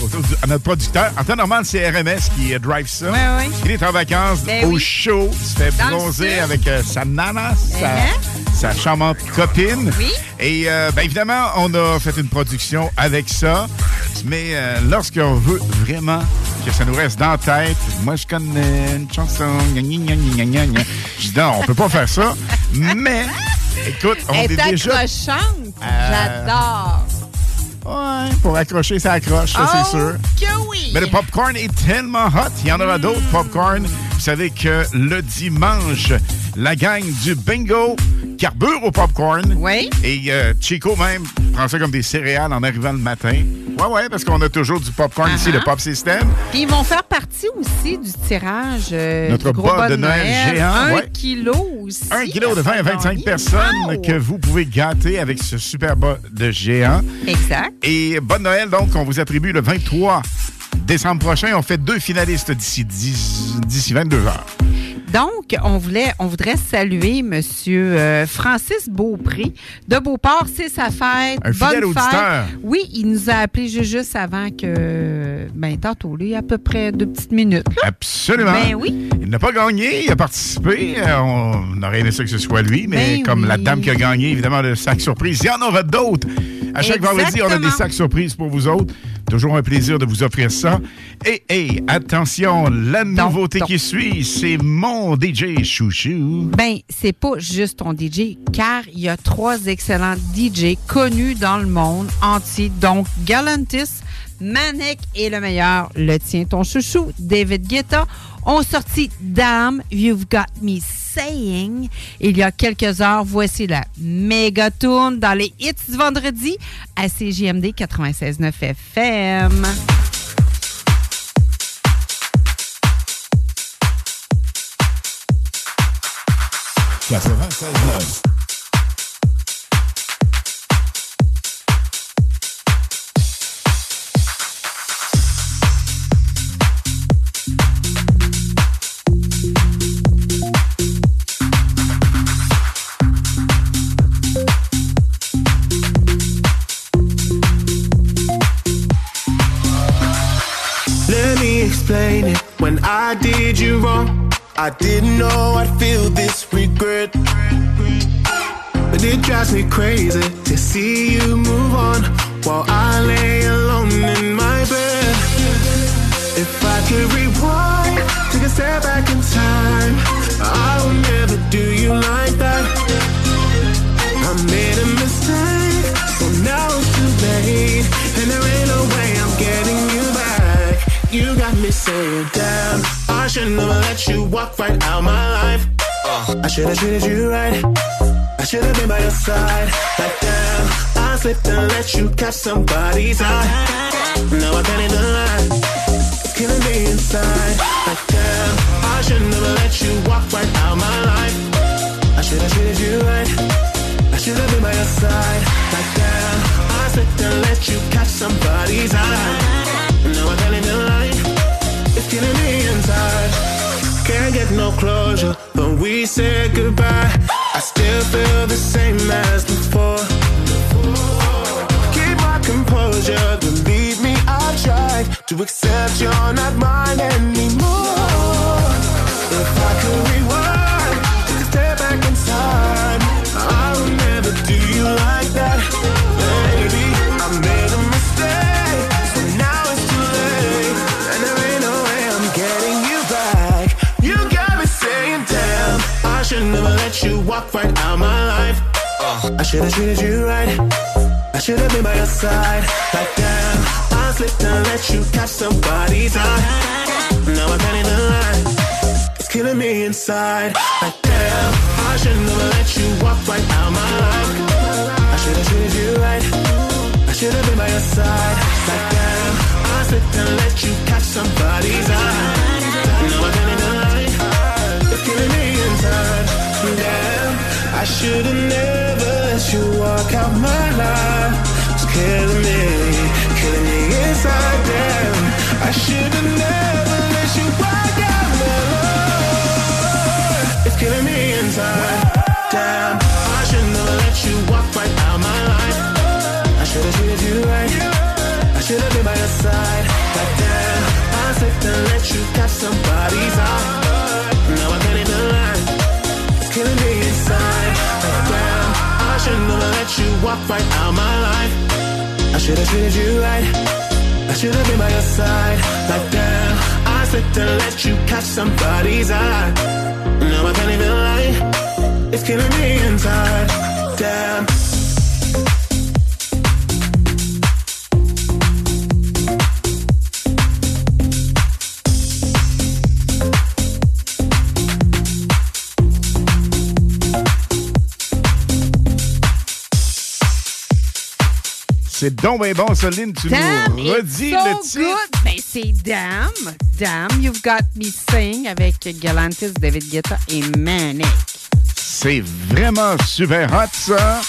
S9: à notre producteur, en temps normal, c'est RMS qui euh, drive ça.
S11: Ouais, ouais.
S9: Il est en vacances
S11: Ben
S9: au
S11: oui.
S9: show, il se fait
S11: Dans
S9: bronzer avec euh, sa nana, sa,
S11: Uh-huh.
S9: sa charmante copine.
S11: Oui.
S9: Et euh, ben, évidemment, on a fait une production avec ça. Mais euh, lorsqu'on veut vraiment que ça nous reste dans la tête, moi je connais une chanson, je dis non, on peut pas faire ça. Mais écoute, on est
S11: est accrochante.
S9: Euh,
S11: J'adore.
S9: Ouais, pour accrocher, ça accroche, ça, c'est
S11: Oh,
S9: sûr.
S11: que oui.
S9: Mais le popcorn est tellement hot. Il y en aura d'autres popcorn. Vous savez que le dimanche, la gang du bingo carbure au popcorn.
S11: Oui.
S9: Et euh, Chico même prend ça comme des céréales en arrivant le matin. Ouais, ouais, parce qu'on a toujours du popcorn ici,
S11: Uh-huh.
S9: le Pop System.
S11: Puis ils vont faire partie aussi du tirage euh,
S9: Notre
S11: du gros
S9: bas de Noël géant,
S11: Un
S9: ouais.
S11: kilo aussi.
S9: Un kilo de 20 à 25
S11: gagner.
S9: personnes
S11: Wow!
S9: que vous pouvez gâter avec ce super bas de géant.
S11: Exact.
S9: Et bonne Noël, donc, on vous attribue le 23 décembre prochain. On fait deux finalistes d'ici 10 d'ici 22 heures.
S11: Donc, on voulait, on voudrait saluer Monsieur euh, Francis Beaupré de Beauport. C'est sa fête.
S9: Un fidèle
S11: Bonne
S9: auditeur.
S11: fête. Oui, il nous a appelé ju- juste avant que, ben tantôt, a à peu près deux petites minutes. là.
S9: Absolument.
S11: Ben oui.
S9: Il n'a pas gagné, il a participé. Euh, On aurait aimé ça que ce soit lui, mais
S11: Ben
S9: comme
S11: oui.
S9: la dame qui a gagné, évidemment, le sac surprise, il y en aura d'autres. À chaque vendredi, on a des sacs surprises pour vous autres. Toujours un plaisir de vous offrir ça. Et, attention, la nouveauté qui suit, c'est mon DJ chouchou.
S11: Ben, c'est pas juste ton DJ, car il y a trois excellents DJ connus dans le monde entier. Donc, Galantis, Manek et le meilleur, le tien, ton chouchou, David Guetta, ont sorti Damn, You've Got Me Saying. Il y a quelques heures, voici la méga tourne dans les hits du vendredi à CJMD 96.9 FM.
S28: Explain it. When I did you wrong, I didn't know I'd feel this regret. But it drives me crazy to see you move on while I lay alone in my bed. If I could rewind, take a step back in time, me saying, damn, I should never let you walk right out my life. I should have treated you right. I should have been by your side. Like damn, I slipped and let you catch somebody's eye. Now I can't even lie. It's killing me inside. Like damn, I should never let you walk right out my life. I should have treated you right. I should have been by your side. Like damn, I slipped and let you catch somebody's eye. Now I can't even lie. It's killing me inside. Can't get no closure when we say goodbye. I still feel the same as before. Keep my composure, believe me, I'll try to accept you're not mine anymore. If I could never let you walk right out my life. Uh. I should have treated you right. I should have been by your side. Like damn, I slipped and let you catch somebody's eye. Now I can't even lie. It's killing me inside. Like damn, I should've never let you walk right out my life. I should have treated you right. I should have been by your side. Like damn, I slipped and let you catch somebody's eye. Now I can't even lie. It's killing me inside. Damn, I should have never let you walk out my life. It's killing me, killing me inside. Damn, I should have never let you walk out my life. It's killing me inside. Damn, I should never let you walk right out my life. I should have treated you right. I should have been by your side. Like damn, I slipped and let you catch somebody's eye. Right out my life. I should have treated you right. I should have been by your side. Like damn, I slipped and let you catch somebody's eye. Now I can't even lie. It's killing me inside. Damn.
S9: C'est donc bien bon, Soline. Tu
S11: Damn,
S9: nous redis
S11: so
S9: le titre.
S11: good. Ben, c'est Damn. Damn, You've Got Me Sing avec Galantis, David Guetta et Manic.
S9: C'est vraiment super hot, ça.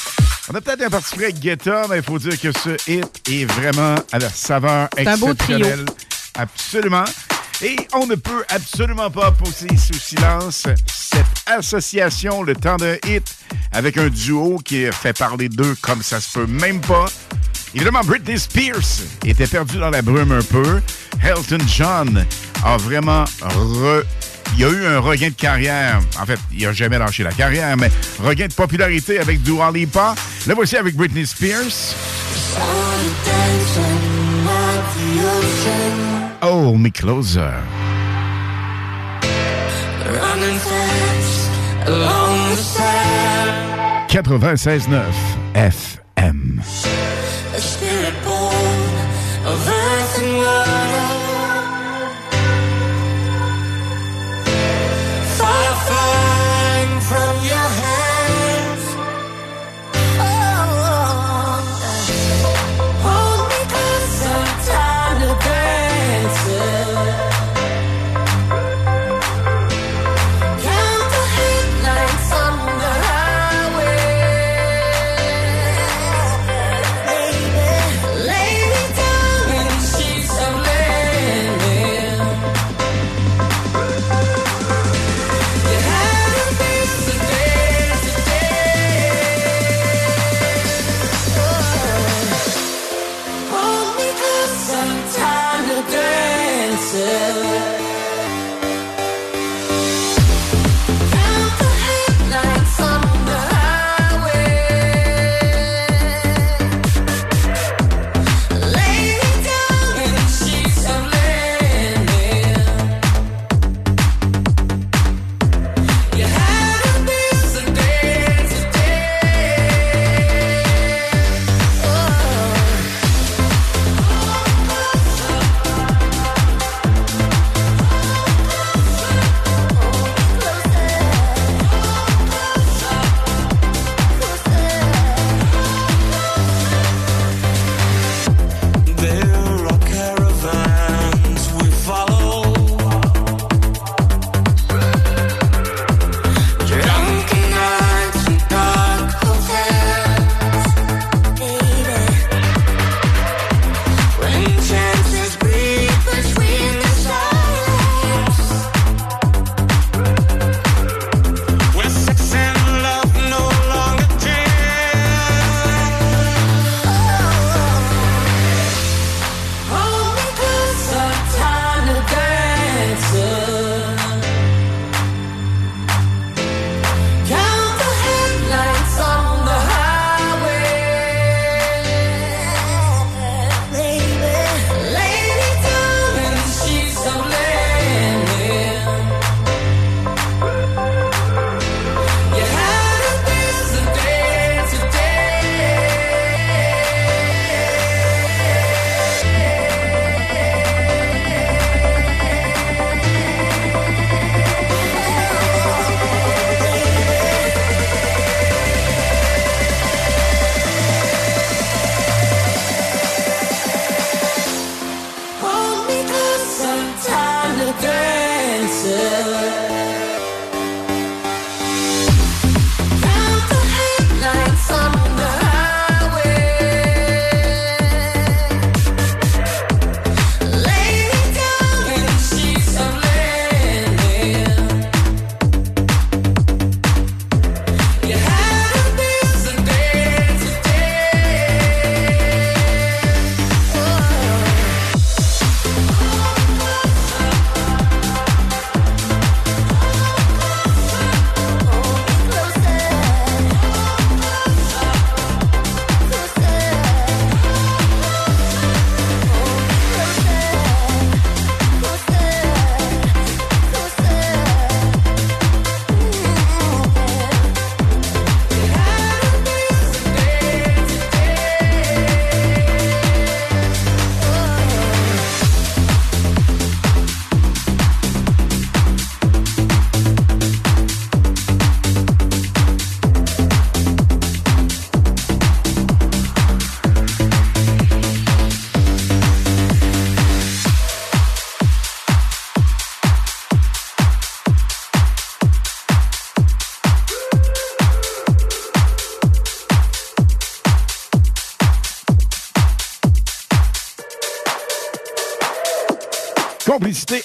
S9: On a peut-être un parti avec Guetta, mais il faut dire que ce hit est vraiment à la saveur
S11: C'est un beau trio.
S9: exceptionnelle. Absolument. Et on ne peut absolument pas poser sous silence cette association, le temps d'un hit, avec un duo qui fait parler d'eux comme ça se peut même pas. Évidemment, Britney Spears était perdue dans la brume un peu. Elton John a vraiment re- Il y a eu un regain de carrière. En fait, il n'a jamais lâché la carrière, mais regain de popularité avec Dua Lipa. Le voici avec Britney Spears. Hold me closer.
S29: Running fast along the sand.
S9: 96.9 FM.
S29: A spirit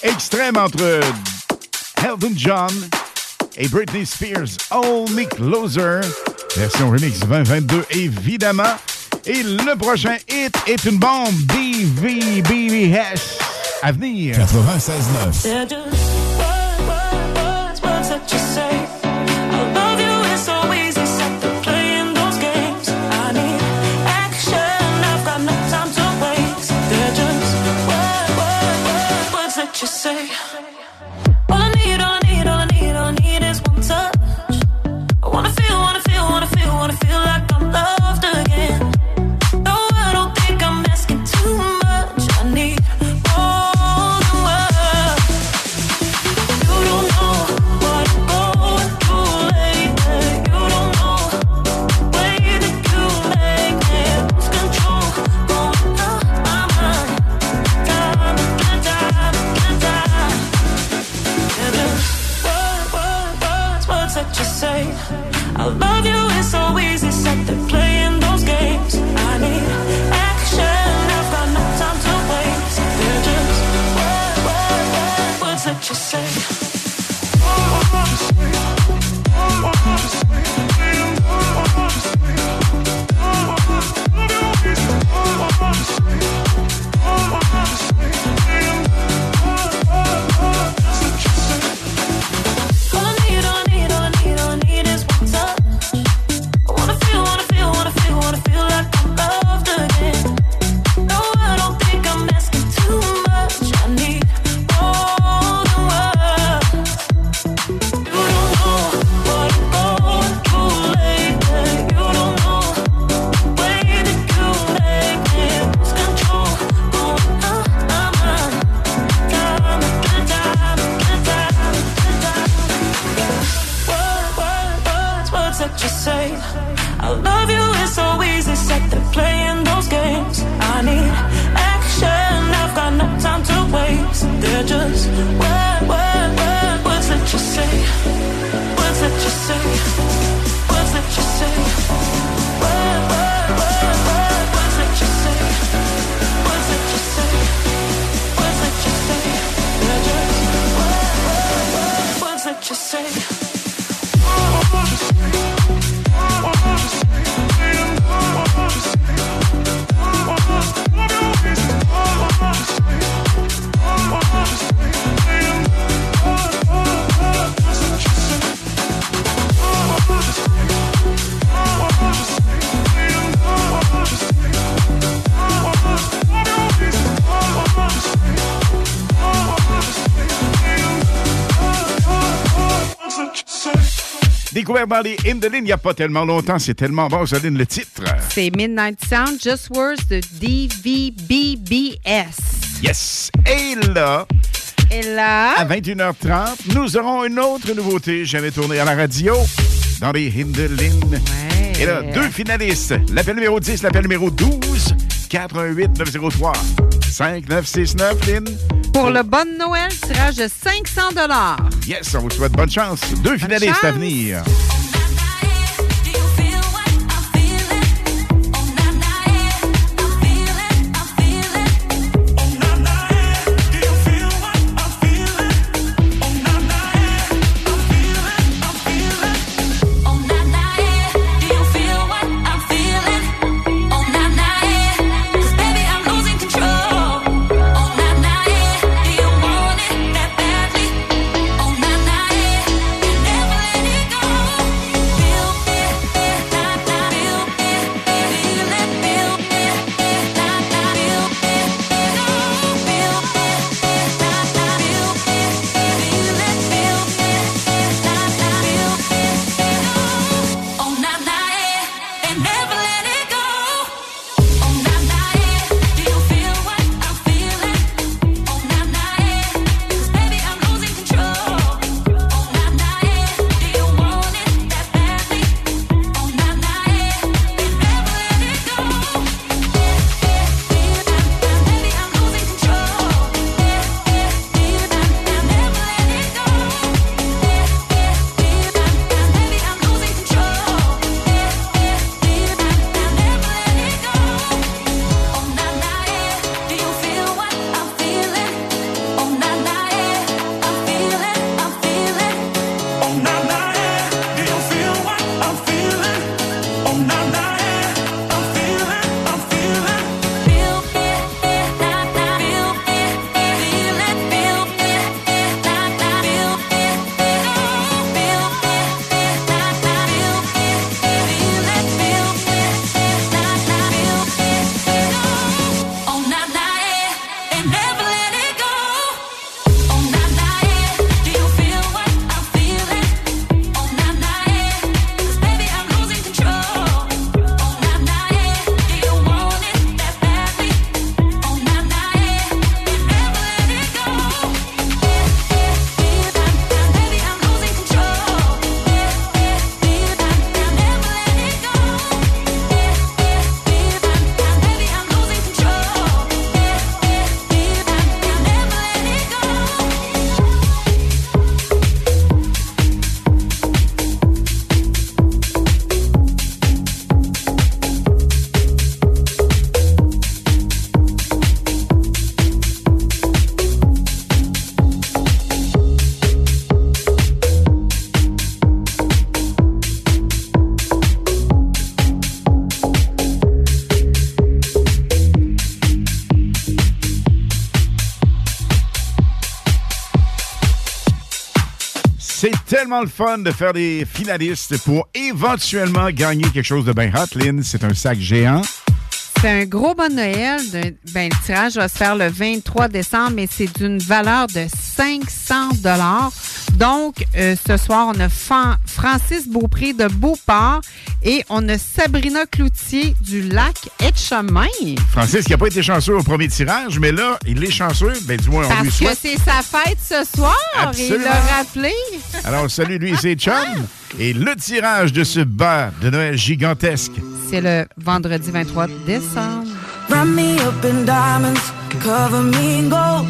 S9: extrême entre Elton John et Britney Spears. All Me Closer, version remix 2022, évidemment. Et le prochain hit est une bombe. BVBVS. À venir.
S29: 96.9.
S9: découvert il n'y a pas tellement longtemps. C'est tellement bon, le titre.
S11: C'est Midnight Sound, Just Words de DVBBS.
S9: Yes. Et là,
S11: et là,
S9: à 21h30, nous aurons une autre nouveauté jamais tournée à la radio dans les Hindelin. Ouais. Et là, deux finalistes. L'appel numéro 10, l'appel numéro 12, 418-903. 5969, Lynn.
S11: Pour le Bon Noël, tirage de 500
S9: Yes, on vous souhaite bonne chance. Deux finalistes à venir. Tellement le fun de faire des finalistes pour éventuellement gagner quelque chose de bien hot. Lynn, c'est un sac géant.
S11: C'est un gros bon Noël. Ben, le tirage va se faire le 23 décembre, mais c'est d'une valeur de 500 Donc, euh, ce soir, on a Francis Beaupré de Beauport et on a Sabrina Cloutier du lac Etchemin.
S9: Francis, qui n'a pas été chanceux au premier tirage, mais là, il est chanceux. Ben, du moins, on
S11: Parce
S9: lui
S11: que c'est sa fête ce soir. Il
S9: Absolument.
S11: l'a rappelé.
S9: Alors, salut lui et ses chums. Et le tirage de ce bas de Noël gigantesque.
S11: C'est le vendredi 23 décembre.
S30: Wrap me up in diamonds, cover me in gold.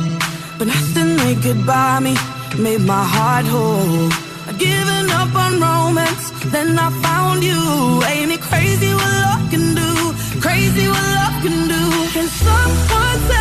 S30: But nothing they could buy me made my heart whole. Given up on romance, then I found you. Ain't it crazy what love can do? Crazy what love can do. Can someone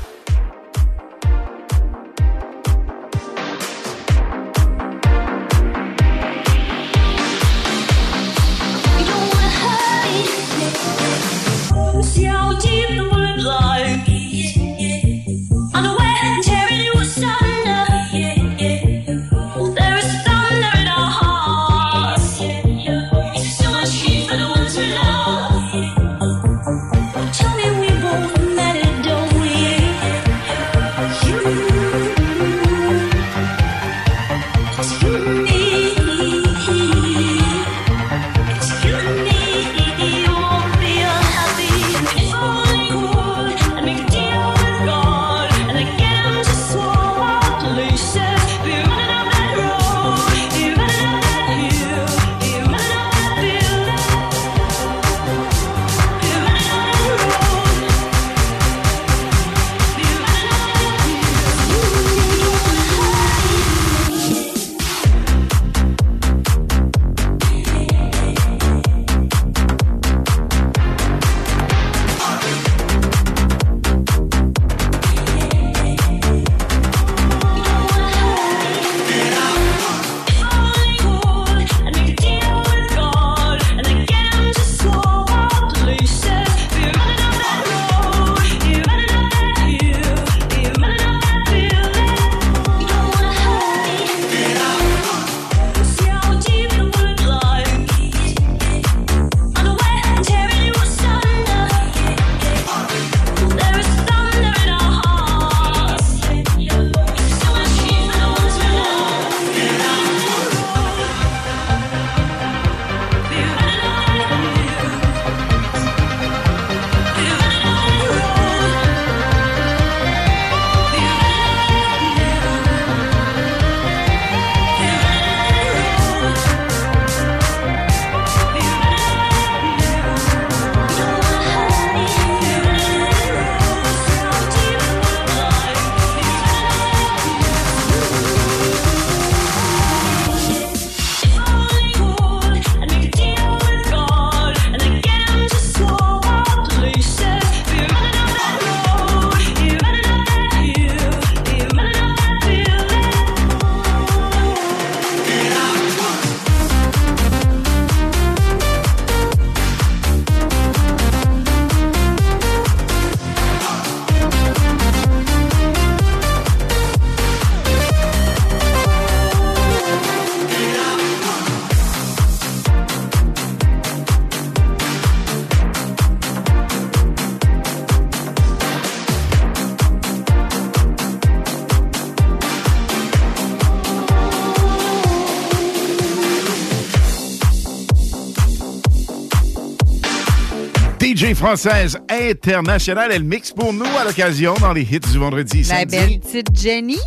S9: Française internationale. Elle mixe pour nous à l'occasion dans les hits du vendredi.
S11: La
S9: samedi.
S11: belle petite Jenny.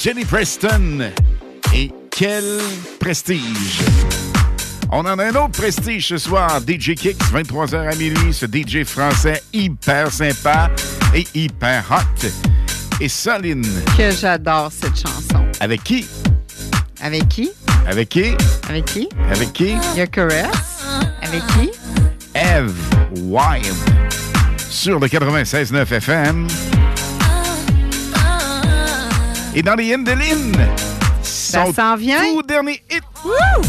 S9: Jenny Preston. Et quel prestige! On en a un autre prestige ce soir. DJ Kicks, 23h à minuit. Ce DJ français hyper sympa et hyper hot. Et Soline.
S11: Que j'adore cette chanson.
S9: Avec qui?
S11: Avec qui?
S9: Avec qui?
S11: Avec qui?
S9: Avec qui?
S11: Your Caress. Avec qui?
S9: Eve Wild. Sur le 96.9 FM. Et dans les Indelines.
S11: Ça s'en vient?
S9: Tout dernier hit.
S31: Just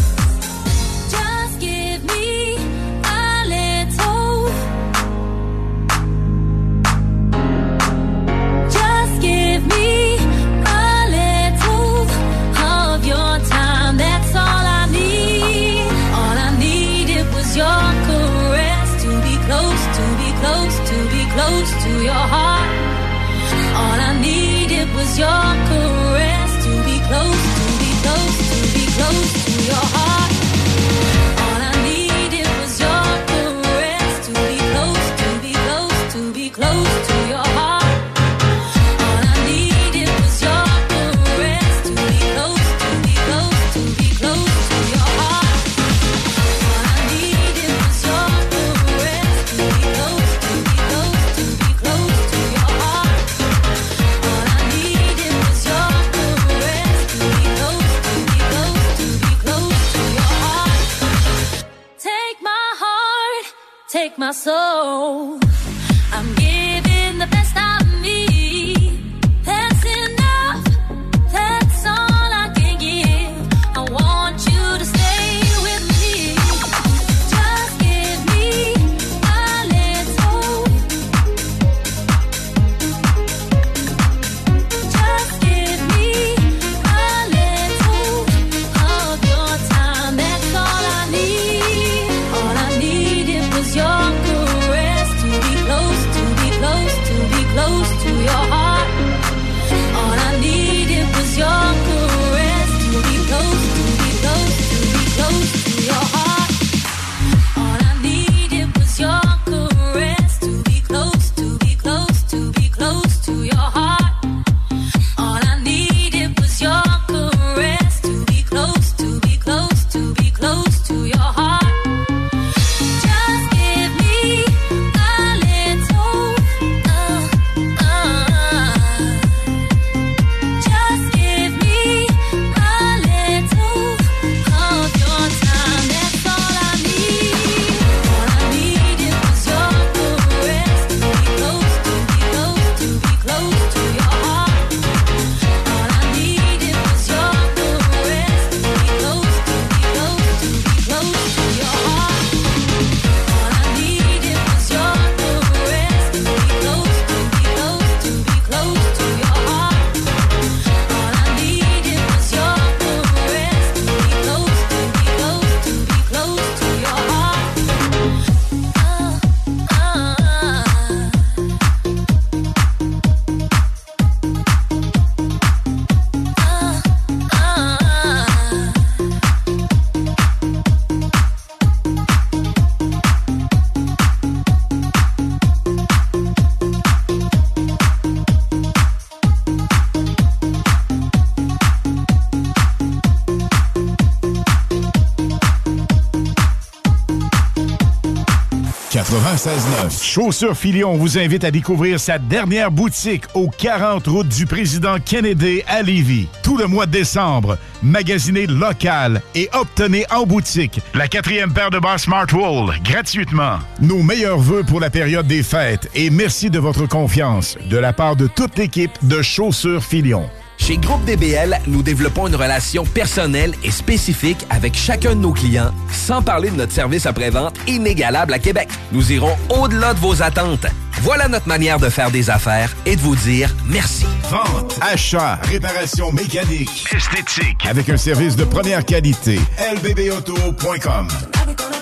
S9: Chaussures Filion vous invite à découvrir sa dernière boutique au 40 route du président Kennedy à Lévis. Tout le mois de décembre, magasinez local et obtenez en boutique la quatrième paire de bas Smartwool gratuitement. Nos meilleurs voeux pour la période des fêtes et merci de votre confiance de la part de toute l'équipe de Chaussures Filion.
S27: Chez Groupe DBL, nous développons une relation personnelle et spécifique avec chacun de nos clients, sans parler de notre service après-vente inégalable à Québec. Nous irons au-delà de vos attentes. Voilà notre manière de faire des affaires et de vous dire merci.
S9: Vente, achat, réparation mécanique, esthétique, avec un service de première qualité. lbbauto.com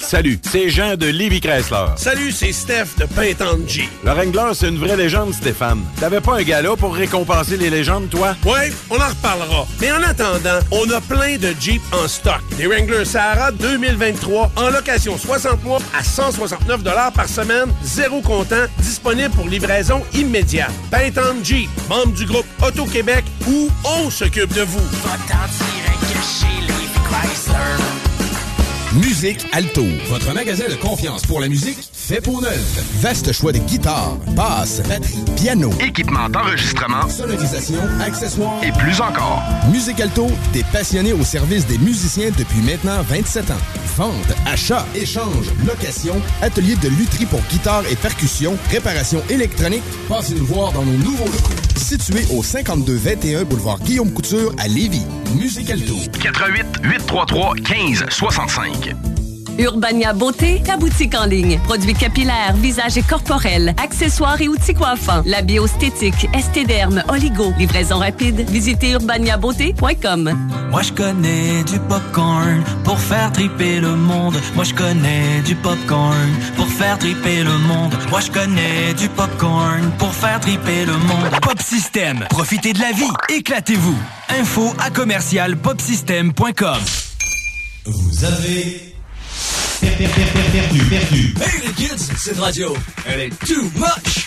S32: Salut, c'est Jean de Livy Chrysler.
S33: Salut, c'est Steph de Pintanji.
S32: Le Wrangler, c'est une vraie légende, Stéphane. T'avais pas un gala pour récompenser les légendes, toi?
S33: Ouais, on en reparlera. Mais en attendant, on a plein de Jeep en stock. Des Wrangler Sahara 2023 en location 60 mois à 169 par semaine, zéro comptant, disponible pour livraison immédiate. Pintan Jeep, membre du groupe Auto-Québec, où on s'occupe de vous.
S20: Musique Alto, votre magasin de confiance pour la musique fait pour neuf. Vaste choix de guitares, basses, batterie, piano,
S34: Équipement d'enregistrement
S20: sonorisation, accessoires
S34: et plus encore.
S20: Musique Alto, des passionnés au service des musiciens depuis maintenant 27 ans. Vente, achat, échange, location, atelier de lutherie pour guitare et percussion, réparation électronique. Passez nous voir dans nos nouveaux locaux. Situé au 5221 boulevard Guillaume Couture à Lévis. Musique Alto.
S34: 88 833 15 65.
S18: Urbania Beauté, ta boutique en ligne. Produits capillaires, visage et corporels, accessoires et outils coiffants. La biostétique, estéderme, oligo. Livraison rapide. Visitez urbaniabeauté.com.
S4: Moi je connais du popcorn pour faire triper le monde. Moi je connais du popcorn pour faire triper le monde. Moi je connais du popcorn pour faire triper le monde.
S35: Pop System, profitez de la vie, éclatez-vous. Info à commercial popsystem.com.
S36: Vous avez
S37: Hey les kids, cette radio, elle est too much.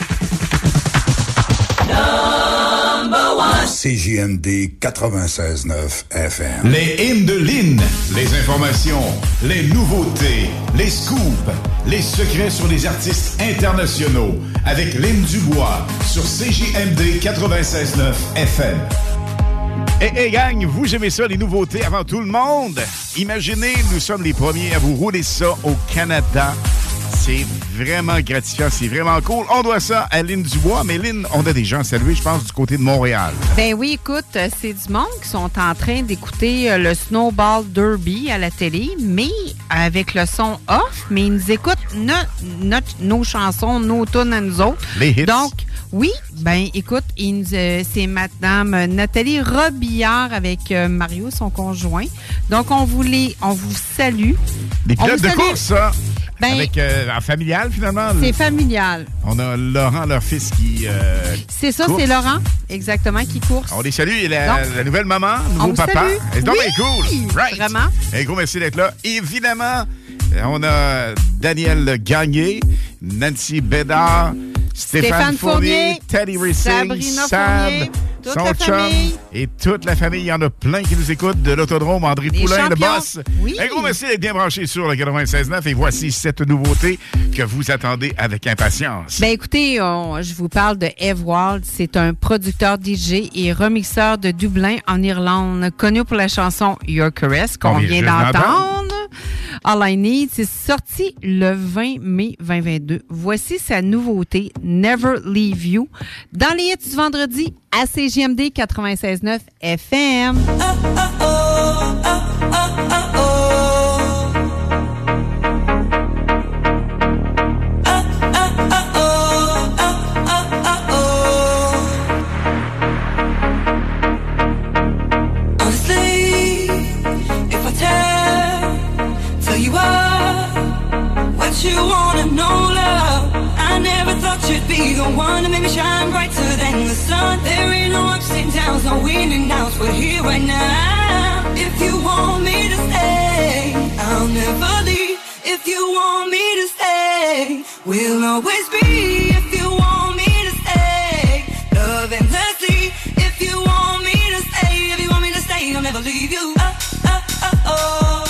S6: CJMD 96.9 FM.
S9: Les hymnes de Lynn, les informations, les nouveautés, les scoops, les secrets sur les artistes internationaux avec Lynn Dubois sur CJMD 96.9 FM. Hey, hey gang, vous aimez ça, les nouveautés avant tout le monde? Imaginez, nous sommes les premiers à vous rouler ça au Canada. C'est vraiment gratifiant, c'est vraiment cool. On doit ça à Lynn Dubois, mais Lynn, on a des gens à saluer, je pense, du côté de Montréal.
S11: Ben oui, écoute, c'est du monde qui sont en train d'écouter euh, le Snowball Derby à la télé, mais avec le son off, mais ils nous écoutent no- notre- nos chansons, nos tunes à nous autres.
S9: Les hits.
S11: Donc, oui, ben écoute, euh, c'est Madame Nathalie Robillard avec euh, Mario, son conjoint. Donc, on vous, les, on vous salue.
S9: Des
S11: On
S9: pilotes de
S11: salue.
S9: course, ça.
S11: Ben,
S9: Avec euh, en familial, finalement.
S11: C'est familial.
S9: On a Laurent, leur fils, qui. euh,
S11: C'est ça, c'est Laurent, exactement, qui course.
S9: On les salue. Et la,
S11: Donc,
S9: la nouvelle maman, nouveau papa. C'est donc
S11: Oui,
S9: cool. Right.
S11: vraiment.
S9: Un gros merci d'être là. Évidemment, euh, on a Daniel Gagné, Nancy Bédard, Stéphane,
S11: Stéphane
S9: Fournier,
S11: Fournier,
S9: Teddy Racing, Sam,
S11: Fournier,
S9: son chum et toute la famille. Il y en a plein qui nous écoutent de l'Autodrome. André
S11: Les
S9: Poulain, le boss.
S11: Oui.
S9: Un gros merci d'être bien branché sur le 96.9 et voici cette nouveauté que vous attendez avec impatience.
S11: Ben écoutez, on- je vous parle de Eve Wald. C'est un producteur DJ et remixeur de Dublin en Irlande, connu pour la chanson Your Caress qu'on
S9: On vient
S11: d'entendre. All I Need, c'est sorti le 20 mai 2022. Voici sa nouveauté, Never Leave You, dans les hits du vendredi à CGMD 96.9 FM.
S38: You wanna know, love. I never thought you'd be the one to make me shine brighter than the sun. There ain't no ups and downs, no in and outs. We're here right now. If you want me to stay, I'll never leave. If you want me to stay, we'll always be. If you want me to stay, love endlessly. If you want me to stay, if you want me to stay, I'll never leave you. Uh, uh, uh, oh, oh, oh, oh, oh, oh,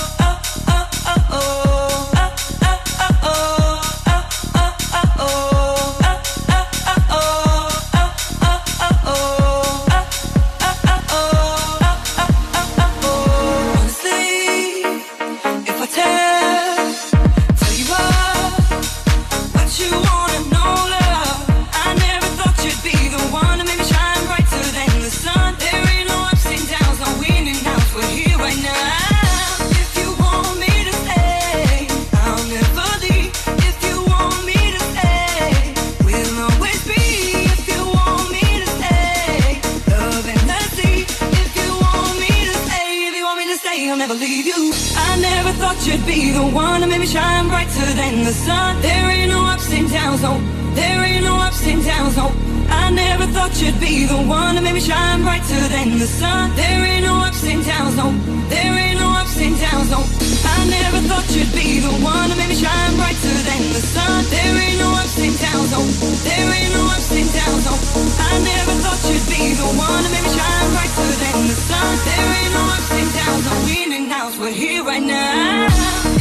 S38: shine brighter than the sun. There ain't no ups and downs, no. There ain't no ups and downs, no. I never thought you'd be the one to make me shine brighter than the sun. There ain't no ups and downs, no. There ain't no ups and downs, no. I never thought you'd be the one to make me shine brighter than the sun. There ain't no ups and downs, no. There ain't no ups and downs, no. I never thought you'd be the one to make me shine brighter than the sun. There ain't no ups and downs, no. Winning house, we're here right now.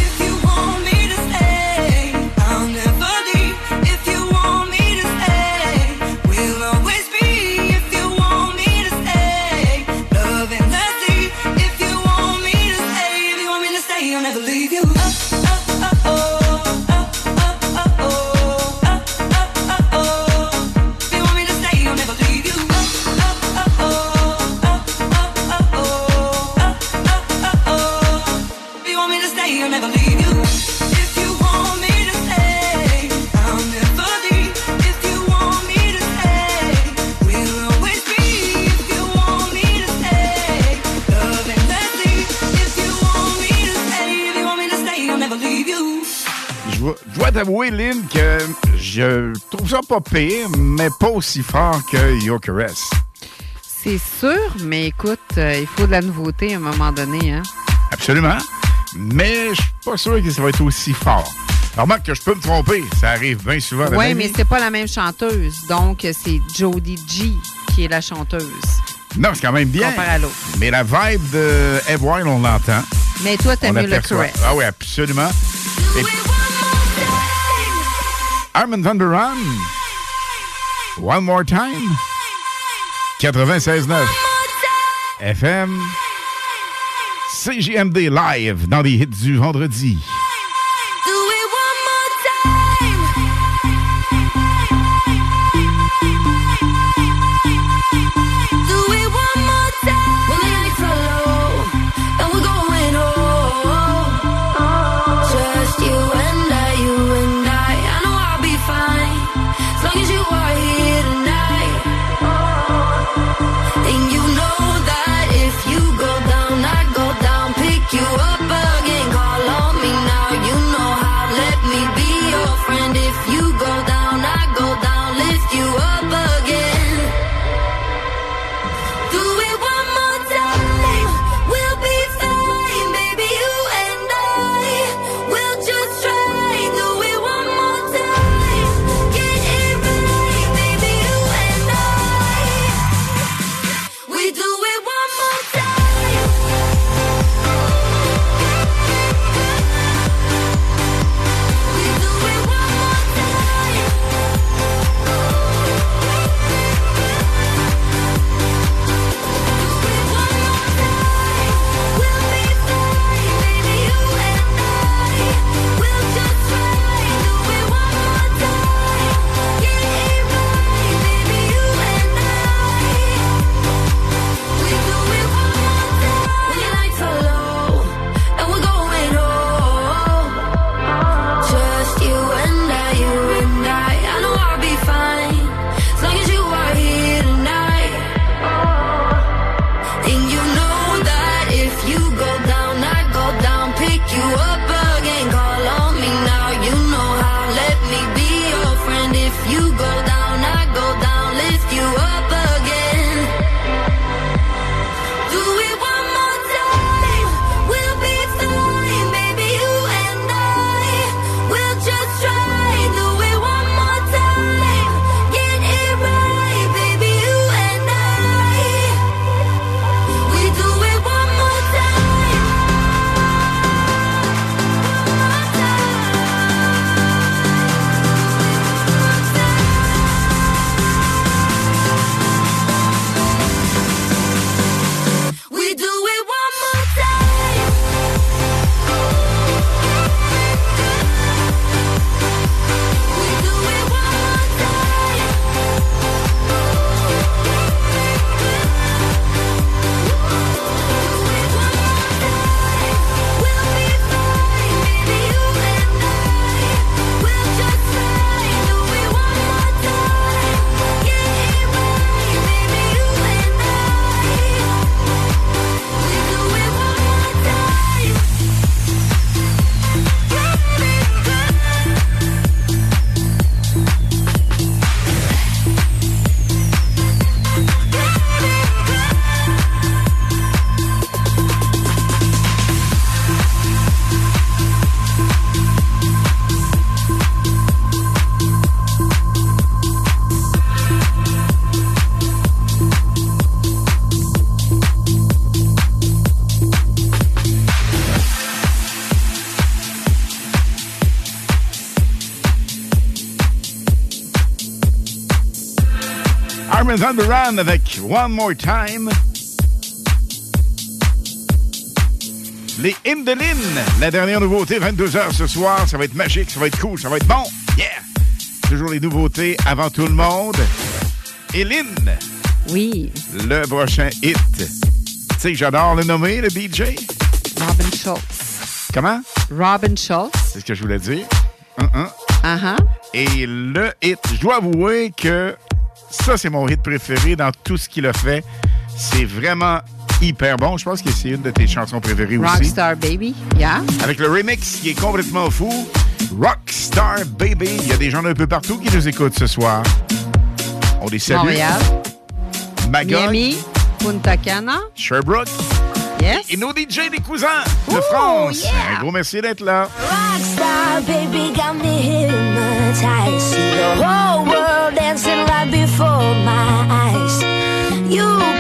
S9: T'avouer, Lynn, que je trouve ça pas pire, mais pas aussi fort que Your Caress.
S11: C'est sûr, mais écoute, euh, il faut de la nouveauté à un moment donné. Hein?
S9: Absolument. Mais je suis pas sûr que ça va être aussi fort. Alors, remarque que je peux me tromper. Ça arrive bien souvent.
S11: Oui, mais c'est pas la même chanteuse. Donc, c'est Jodie G qui est la chanteuse.
S9: Non, c'est quand même bien.
S11: Comparé à l'autre.
S9: Mais la vibe de Eve Wild, on l'entend.
S11: Mais toi, t'aimes mieux le caress.
S9: Ah oui, absolument. Et- Armin Van Run. One More Time. 96.9. FM. CJMD live dans les hits du vendredi. Duran Duran avec One More Time. Les hymnes de Lynn, la dernière nouveauté, 22h ce soir. Ça va être magique, ça va être cool, ça va être bon. Yeah! Toujours les nouveautés avant tout le monde. Et Lynn.
S11: Oui.
S9: Le prochain hit. Tu sais que j'adore le nommer, le DJ.
S11: Robin Schultz.
S9: Comment?
S11: Robin Schultz.
S9: C'est ce que je voulais dire. Uh -uh.
S11: Uh -huh.
S9: Et le hit, je dois avouer que ça, c'est mon hit préféré dans tout ce qu'il a fait. C'est vraiment hyper bon. Je pense que c'est une de tes chansons préférées Rockstar aussi.
S11: Rockstar Baby, yeah.
S9: Avec le remix qui est complètement fou. Rockstar Baby. Il y a des gens d'un peu partout qui nous écoutent ce soir. On les salue.
S11: Montréal.
S9: Magog.
S11: Miami. Punta Cana.
S9: Sherbrooke.
S11: Yes.
S9: Et nos DJ des cousins de France. Un gros merci d'être là.
S39: Rockstar Baby got me.
S9: 又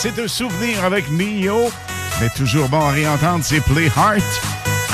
S9: C'est un souvenir avec Neo, mais toujours bon à réentendre, c'est Play Heart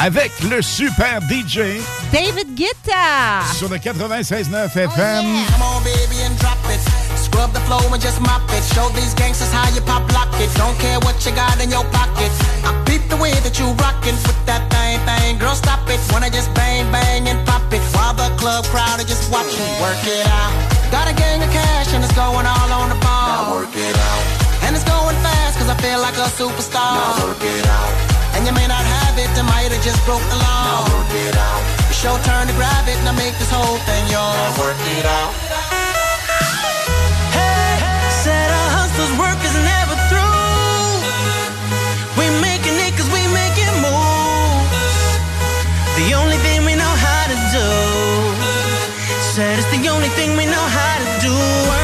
S9: avec le super DJ
S11: David Guetta.
S9: sur le 96.9 FM.
S40: Come on, baby, and drop it. Scrub the flow and just mop it. Show these gangsters how you pop lock it. Don't care what you got in your pocket. I beat the way that you rockin' with that thing, thing. Girl, stop it. Wanna just bang, bang and pop it. While the club crowd are just watching. Work it out. Got a gang of cash and it's going all on the ball. Now work it out. And it's going fast cause I feel like a superstar. Now work it out. And you may not have it, I might have just broke the law. Now work it out. It's your turn to grab it, now make this whole thing yours. Now work it out.
S41: Hey, said our hustlers' work is never through. We making it cause we making moves. The only thing we know how to do. Said it's the only thing we know how to do.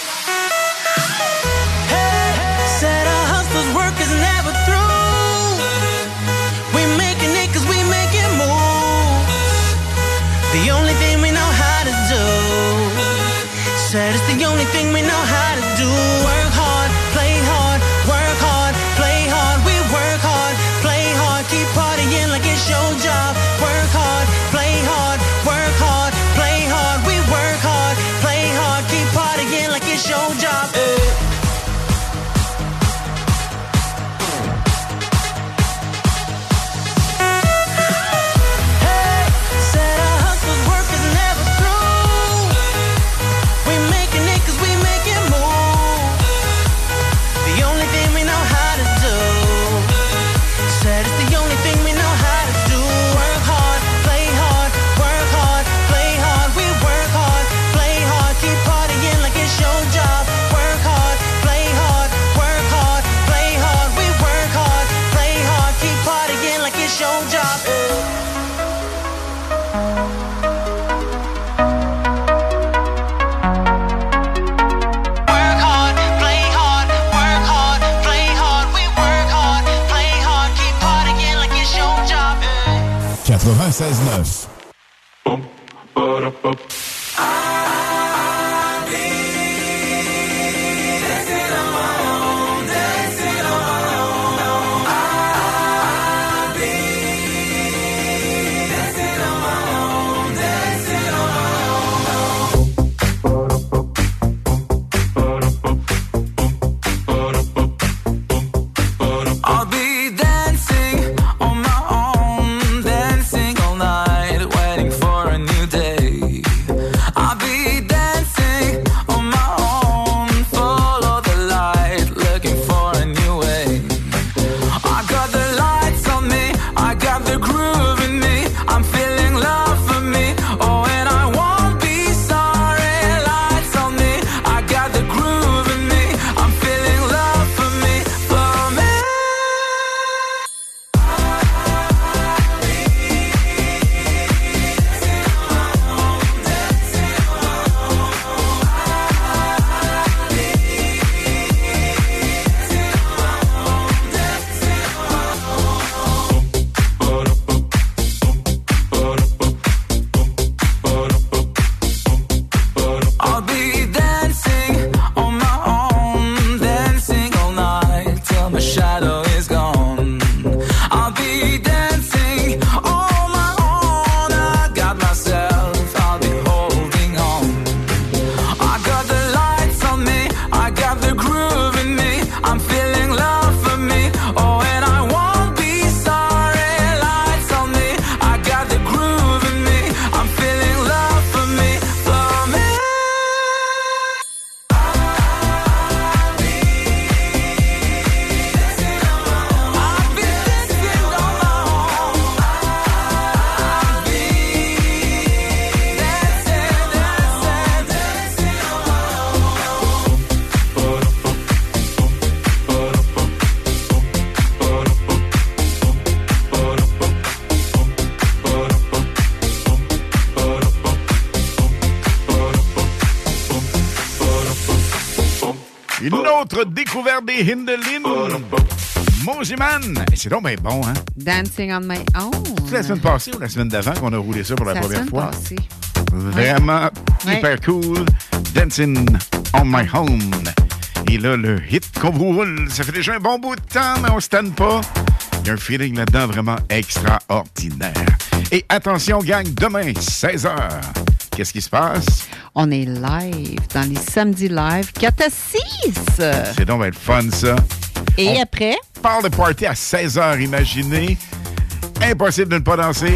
S41: The only thing we know how to do. Said it's the only thing we know how to do. Work hard,
S9: des Hindelin. Moziman. C'est donc bien bon, hein?
S11: Dancing on my own.
S9: C'est la semaine passée ou la semaine d'avant qu'on a roulé ça pour la
S11: C'est la
S9: première
S11: semaine
S9: fois?
S11: passée.
S9: Vraiment
S11: Ouais.
S9: hyper cool. Dancing on my home. Et là, le hit qu'on vous roule, ça fait déjà un bon bout de temps, mais on se tanne pas. Il y a un feeling là-dedans vraiment extraordinaire. Et attention, gang, demain, 16h. Qu'est-ce qui se passe?
S11: On est live dans les samedis live 4 à 6.
S9: C'est donc le fun, ça.
S11: Et
S9: On
S11: après?
S9: Parle de party à 16h, imaginez. Impossible de ne pas danser.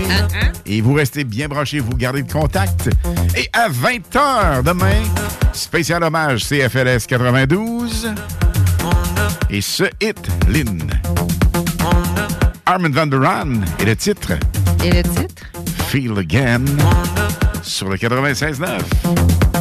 S9: Et vous restez bien branchés, vous gardez le contact. Et à 20h demain, spécial hommage CFLS 92. Et ce hit, Lynn. Armin Van Der et le titre
S11: Et le titre?
S9: Feel Again sur le 96.9.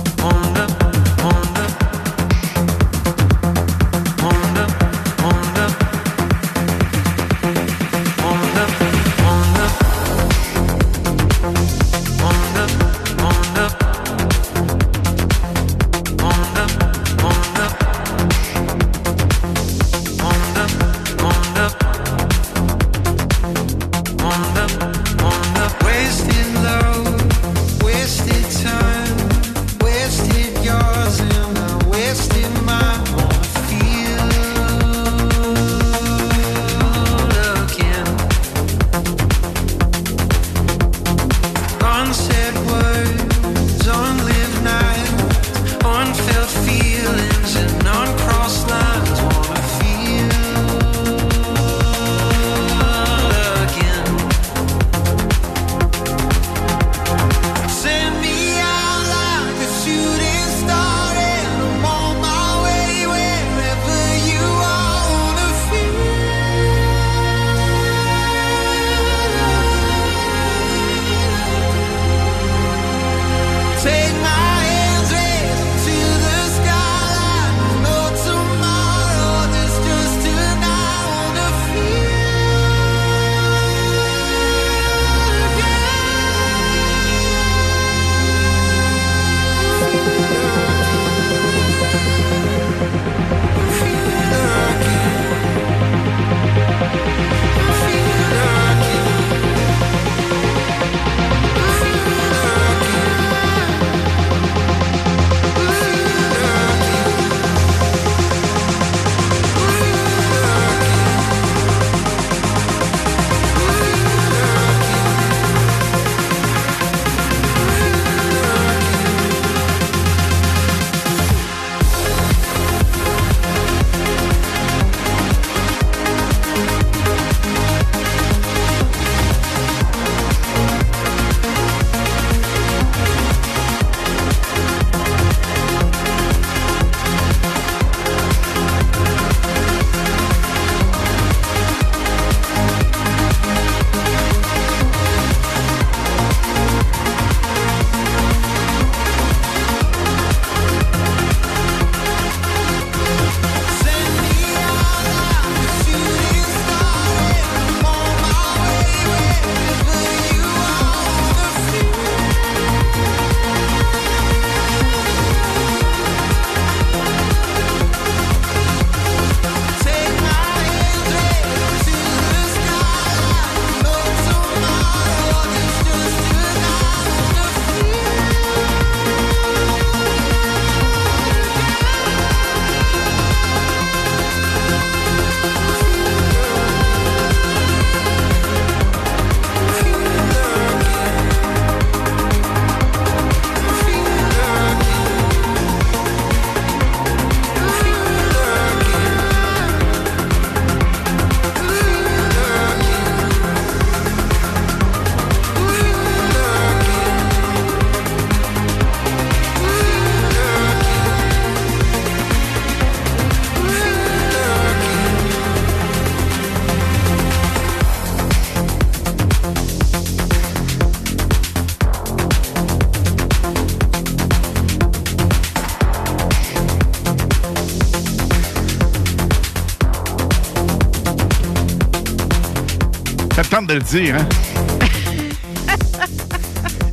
S9: de le dire, hein?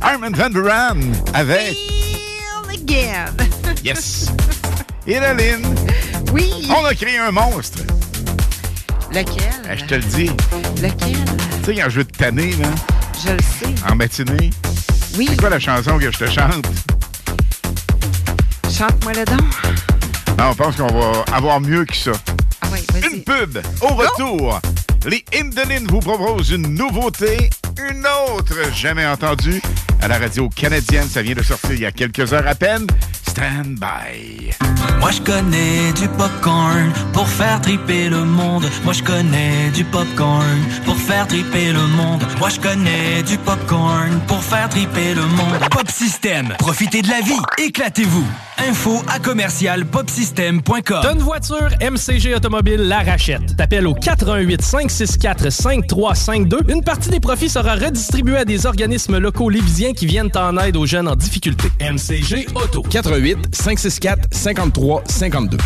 S9: Armin Van Laan avec...
S11: Feel again.
S9: Yes! Et la Lynn?
S11: Oui.
S9: On a créé un monstre.
S11: Lequel?
S9: Eh, je te le dis.
S11: Lequel?
S9: Tu sais, quand je veux te tanner, là,
S11: Je le sais.
S9: en matinée.
S11: Oui.
S9: C'est quoi la chanson que je te chante?
S11: Chante-moi le don.
S9: Non, on pense qu'on va avoir mieux que ça.
S11: Ah oui, vas-y.
S9: Une pub. Au retour, les Indolines vous proposent une nouveauté, une autre jamais entendue. À la radio canadienne, ça vient de sortir il y a quelques heures à peine. Stand by.
S4: Moi je connais du popcorn pour faire triper le monde. Moi je connais du popcorn pour faire triper le monde. Moi je connais du popcorn pour faire triper le monde.
S42: Pop System, profitez de la vie, éclatez-vous. Info à commercial popsystem.com.
S19: Une voiture, MCG Automobile la rachète. T'appelles au 418 564 5352. Une partie des profits sera redistribuée à des organismes locaux libyens qui viennent en aide aux jeunes en difficulté. MCG Auto.
S20: 88 564 53 52.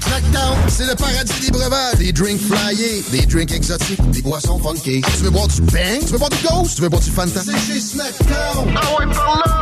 S26: Snackdown, c'est le paradis des breuvages. Des drinks flyés, des drinks exotiques, des boissons funky. Tu veux boire du bang? Tu veux boire du ghost? Tu veux boire du Fanta? C'est chez Snackdown. Ah ouais, par là!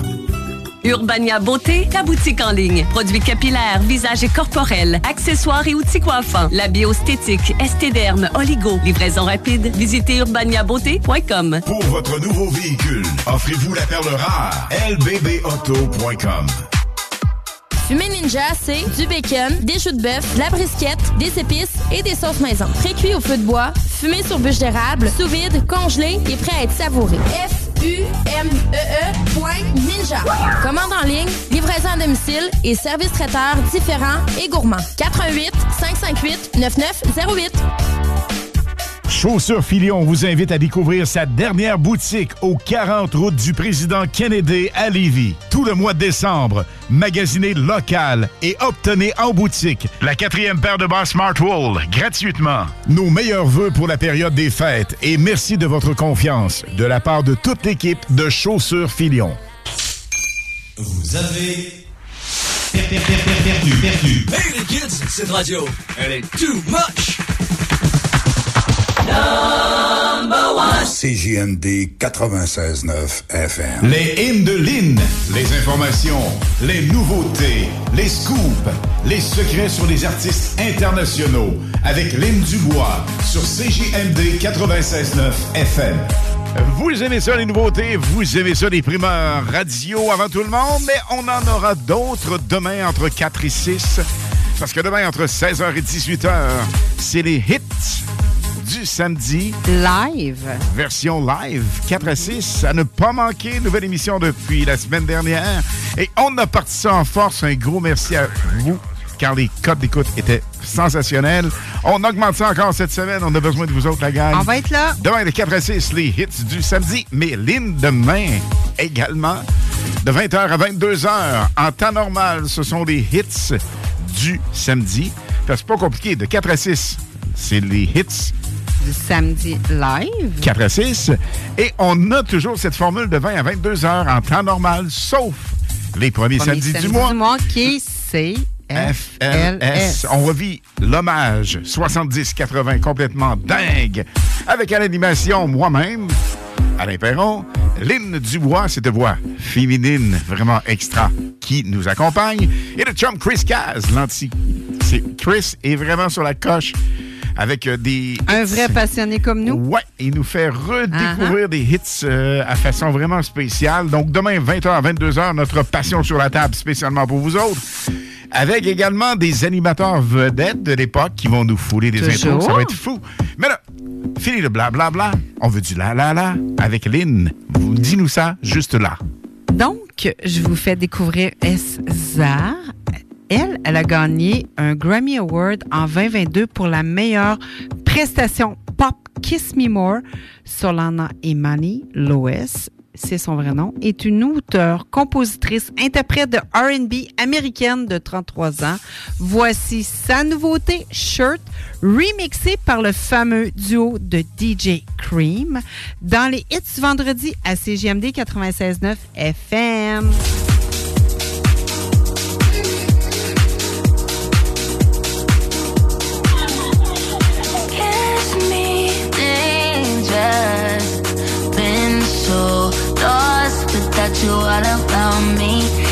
S18: Urbania Beauté, ta boutique en ligne. Produits capillaires, visage et corporels, accessoires et outils coiffants. La biostétique, estéderme, oligo. Livraison rapide. Visitez urbaniabeauté.com.
S43: Pour votre nouveau véhicule, offrez-vous la perle rare. lbbauto.com.
S17: Fumée Ninja, c'est du bacon, des choux de bœuf, de la brisquette, des épices et des sauces maison. Pré-cuit au feu de bois, fumé sur bûche d'érable, sous vide, congelé et prêt à être savouré. F-U-M-E-E point Ninja. Commande en ligne, livraison à domicile et service traiteur différents et gourmands. 88 558 9908.
S9: Chaussures Filion vous invite à découvrir sa dernière boutique au 40 route du président Kennedy à Lévis. Tout le mois de décembre, magasinez local et obtenez en boutique la quatrième paire de bas Smartwool gratuitement. Nos meilleurs voeux pour la période des fêtes et merci de votre confiance de la part de toute l'équipe de Chaussures Filion.
S44: Vous avez per- per- per- per- perdu, perdu.
S45: Hey les kids, cette radio, elle est too much.
S6: CJMD 96.9 FM.
S9: Les hymnes de Lynn, les informations, les nouveautés, les scoops, les secrets sur les artistes internationaux avec Lynn Dubois sur CJMD 96.9 FM. Vous aimez ça les nouveautés, vous aimez ça les primeurs radio avant tout le monde, mais on en aura d'autres demain entre 4 et 6. Parce que demain entre 16h et 18h, c'est les hits du samedi.
S11: Live.
S9: Version live, 4 à 6. À ne pas manquer, nouvelle émission depuis la semaine dernière. Et on a parti ça en force. Un gros merci à vous, car les codes d'écoute étaient sensationnels. On augmente ça encore cette semaine. On a besoin de vous autres, la gang.
S11: On va être là.
S9: Demain, de 4 à 6, les hits du samedi. Mais Lynn, demain également, de 20h à 22h. En temps normal, ce sont les hits du samedi. C'est pas compliqué. De 4 à 6, c'est les hits
S11: Du samedi live.
S9: 4 à 6. Et on a toujours cette formule de 20 à 22 heures en temps normal, sauf les premiers
S11: Premier
S9: samedis
S11: samedi
S9: du mois.
S11: du mois qui c'est
S9: FLS. On revit l'hommage 70-80 complètement dingue avec à l'animation moi-même, Alain Perron, Lynn Dubois, cette voix féminine vraiment extra qui nous accompagne, et le chum Chris Caz, l'anti. C'est Chris est vraiment sur la coche avec euh, des
S11: Un vrai passionné comme nous.
S9: Ouais, il nous fait redécouvrir des hits euh, à façon vraiment spéciale. Donc, demain, 20h à 22h, notre passion sur la table, spécialement pour vous autres. Avec également des animateurs vedettes de l'époque qui vont nous fouler des
S11: Toujours.
S9: intros. Ça va être fou. Mais là, fini le blablabla. On veut du la la la avec Lynn. Dis-nous ça juste là.
S11: Donc, je vous fais découvrir Esza. Elle, elle a gagné un Grammy Award en 2022 pour la meilleure prestation pop Kiss Me More. Solana Imani, Lois, c'est son vrai nom, est une auteure, compositrice, interprète de R&B américaine de 33 ans. Voici sa nouveauté, Shirt, remixée par le fameux duo de DJ Cream dans les hits vendredi à CGMD 96.9 FM.
S46: Lost without you all around me.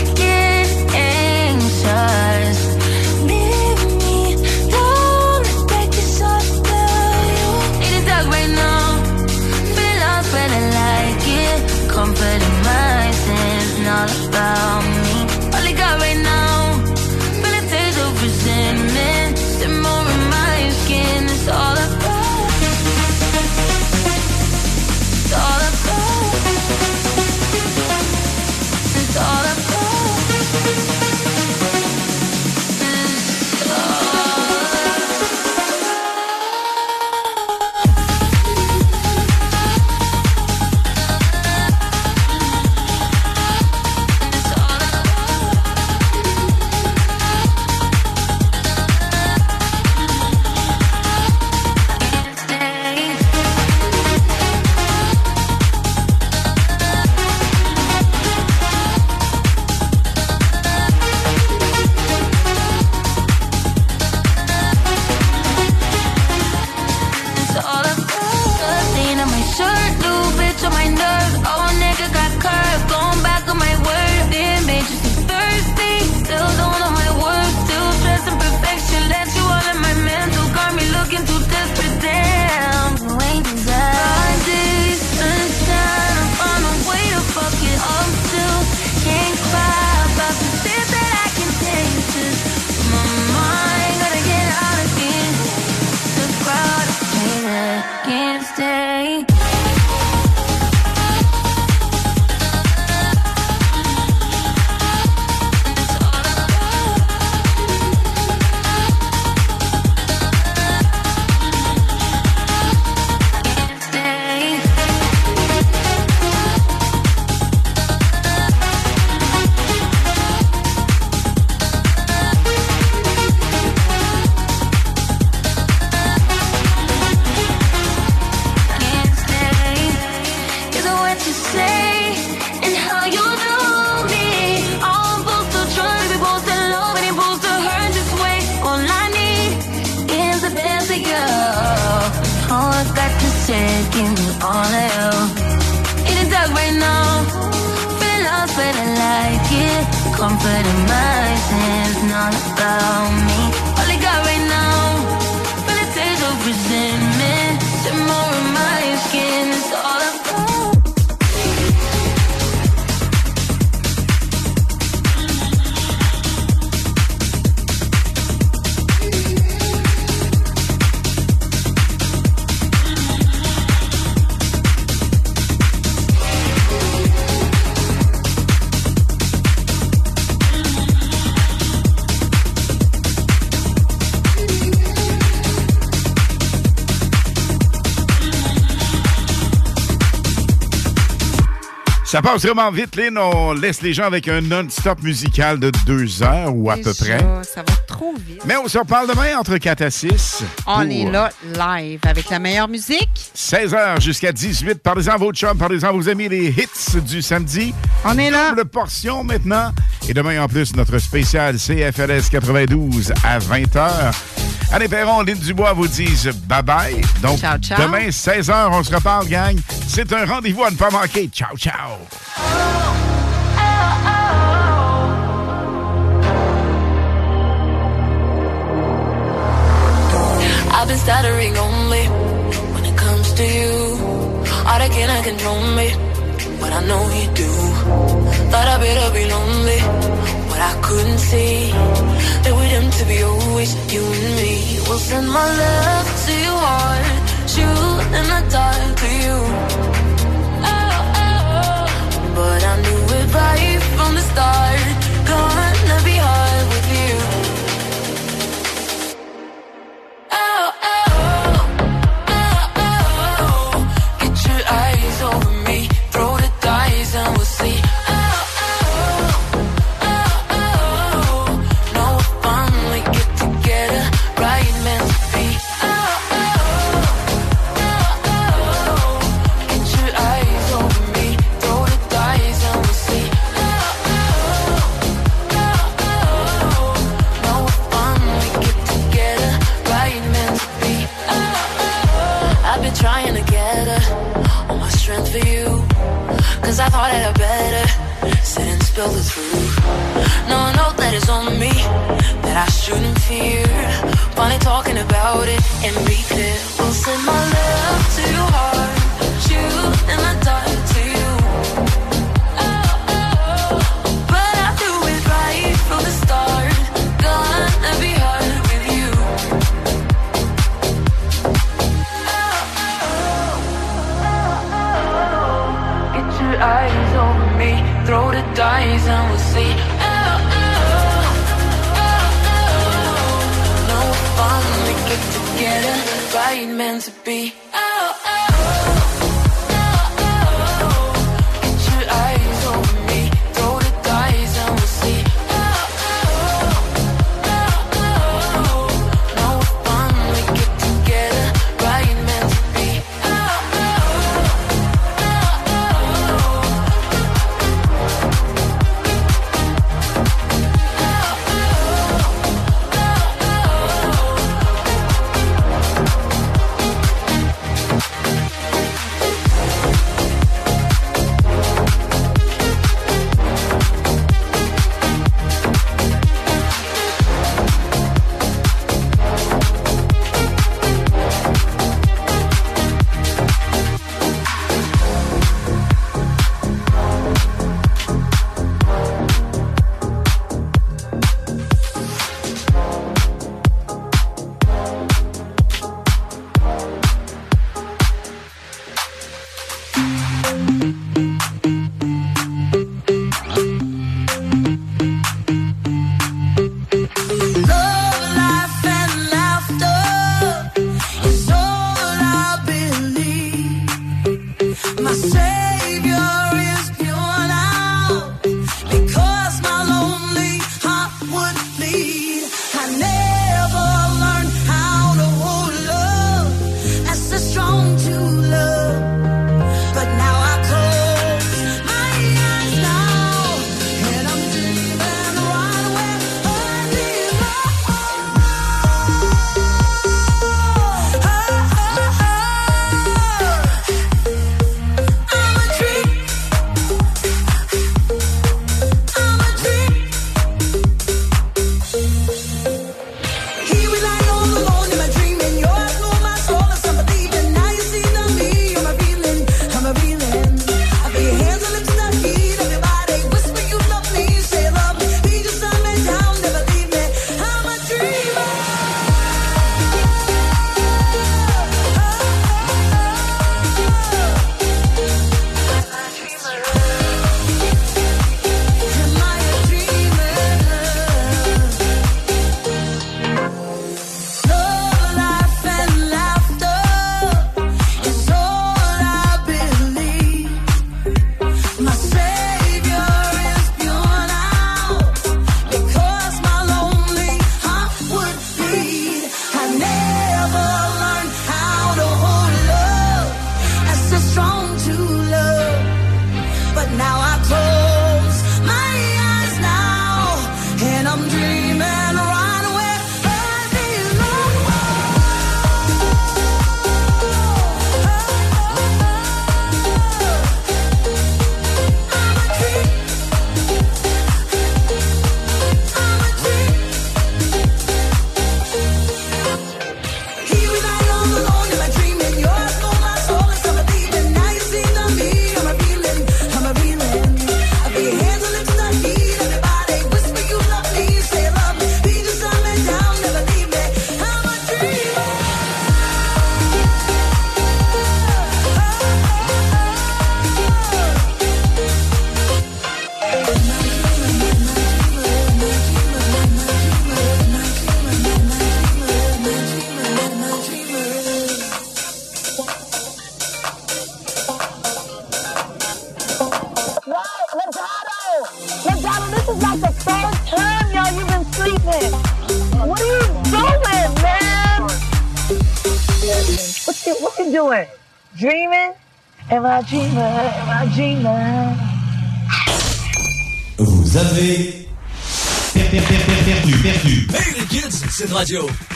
S9: Ça passe vraiment vite, Lynn. On laisse les gens avec un non-stop musical de deux heures ou à peu près.
S11: Ça va trop vite.
S9: Mais on se reparle demain entre 4 à 6.
S11: On
S9: pour
S11: est là live avec la meilleure musique.
S9: 16h jusqu'à 18. Parlez-en à vos chums, parlez-en à vos amis, les hits du samedi.
S11: On est là.
S9: Double portion maintenant. Et demain, en plus, notre spécial CFLS 92 à 20h. Anne Perron, Lynn Dubois vous disent bye-bye. Donc,
S11: Ciao, ciao.
S9: demain, 16h, on se reparle, gang. C'est un rendez-vous à ne pas manquer. Ciao, ciao.
S23: I've been stuttering only when it comes to you. All that cannot control me, but I know you do. Thought I better be lonely, but I couldn't see that we're them to be always you and me. We'll send my love to your heart, shoot in the dark to you. Oh, oh. But I knew it right from the start. Gonna be hard with you.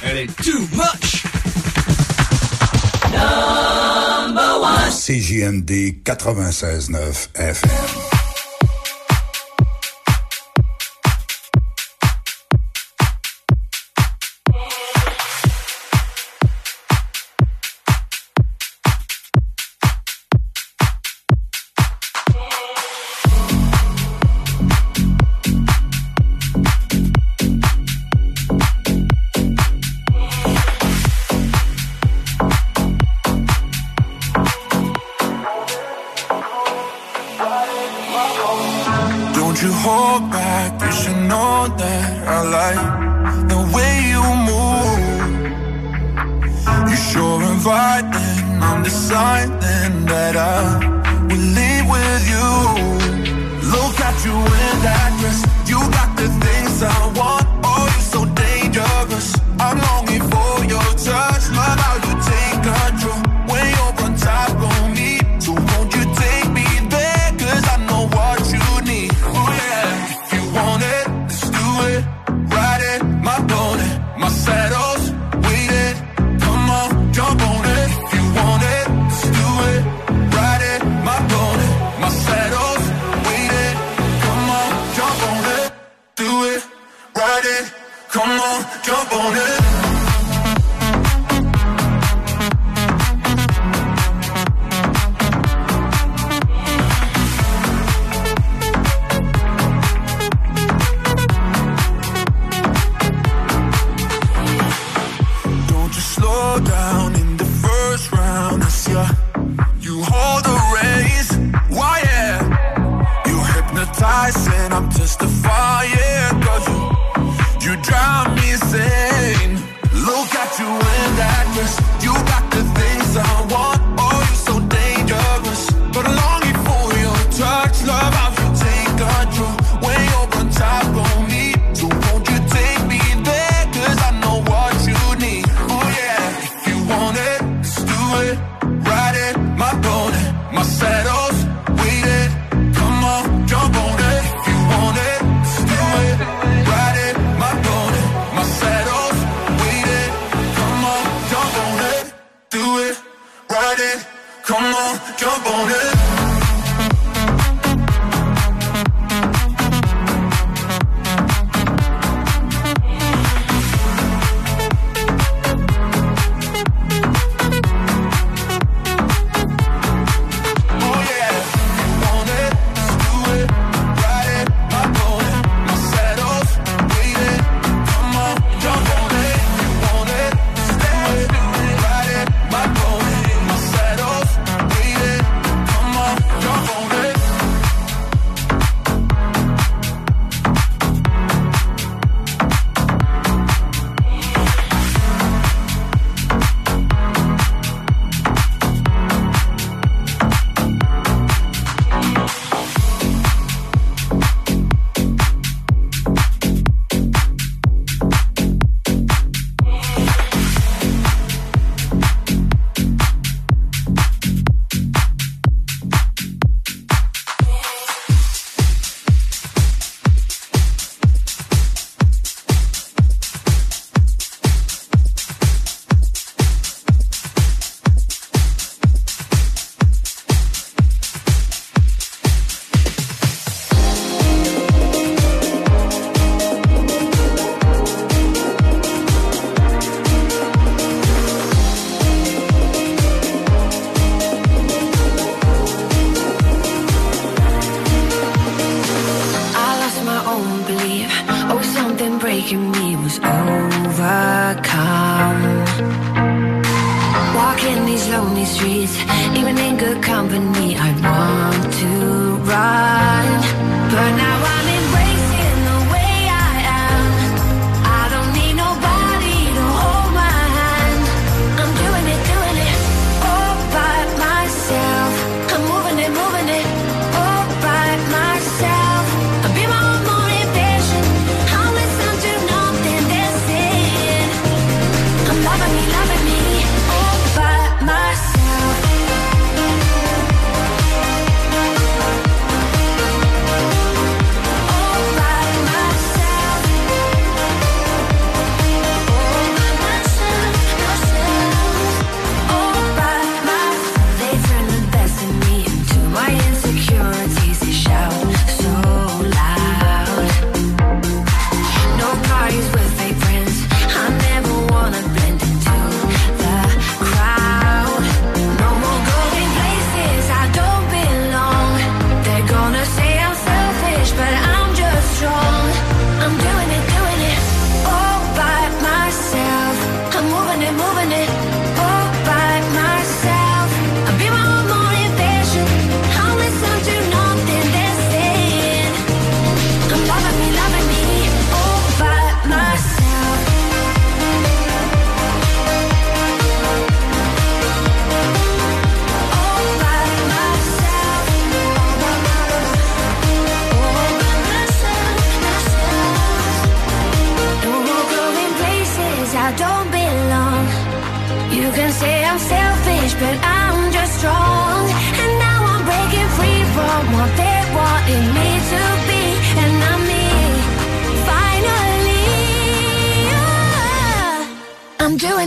S6: elle est too much. Number.
S12: CJMD 96.9 FM.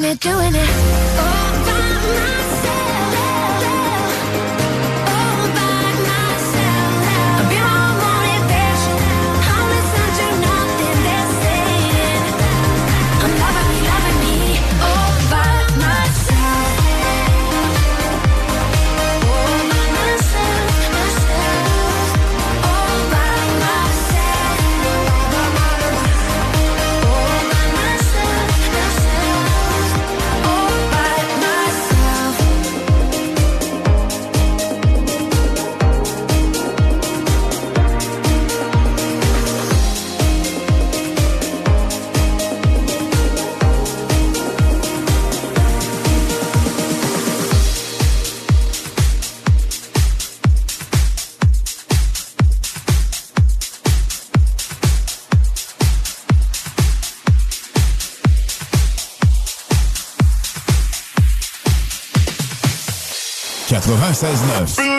S47: Doing it, doing it.
S13: 96.9.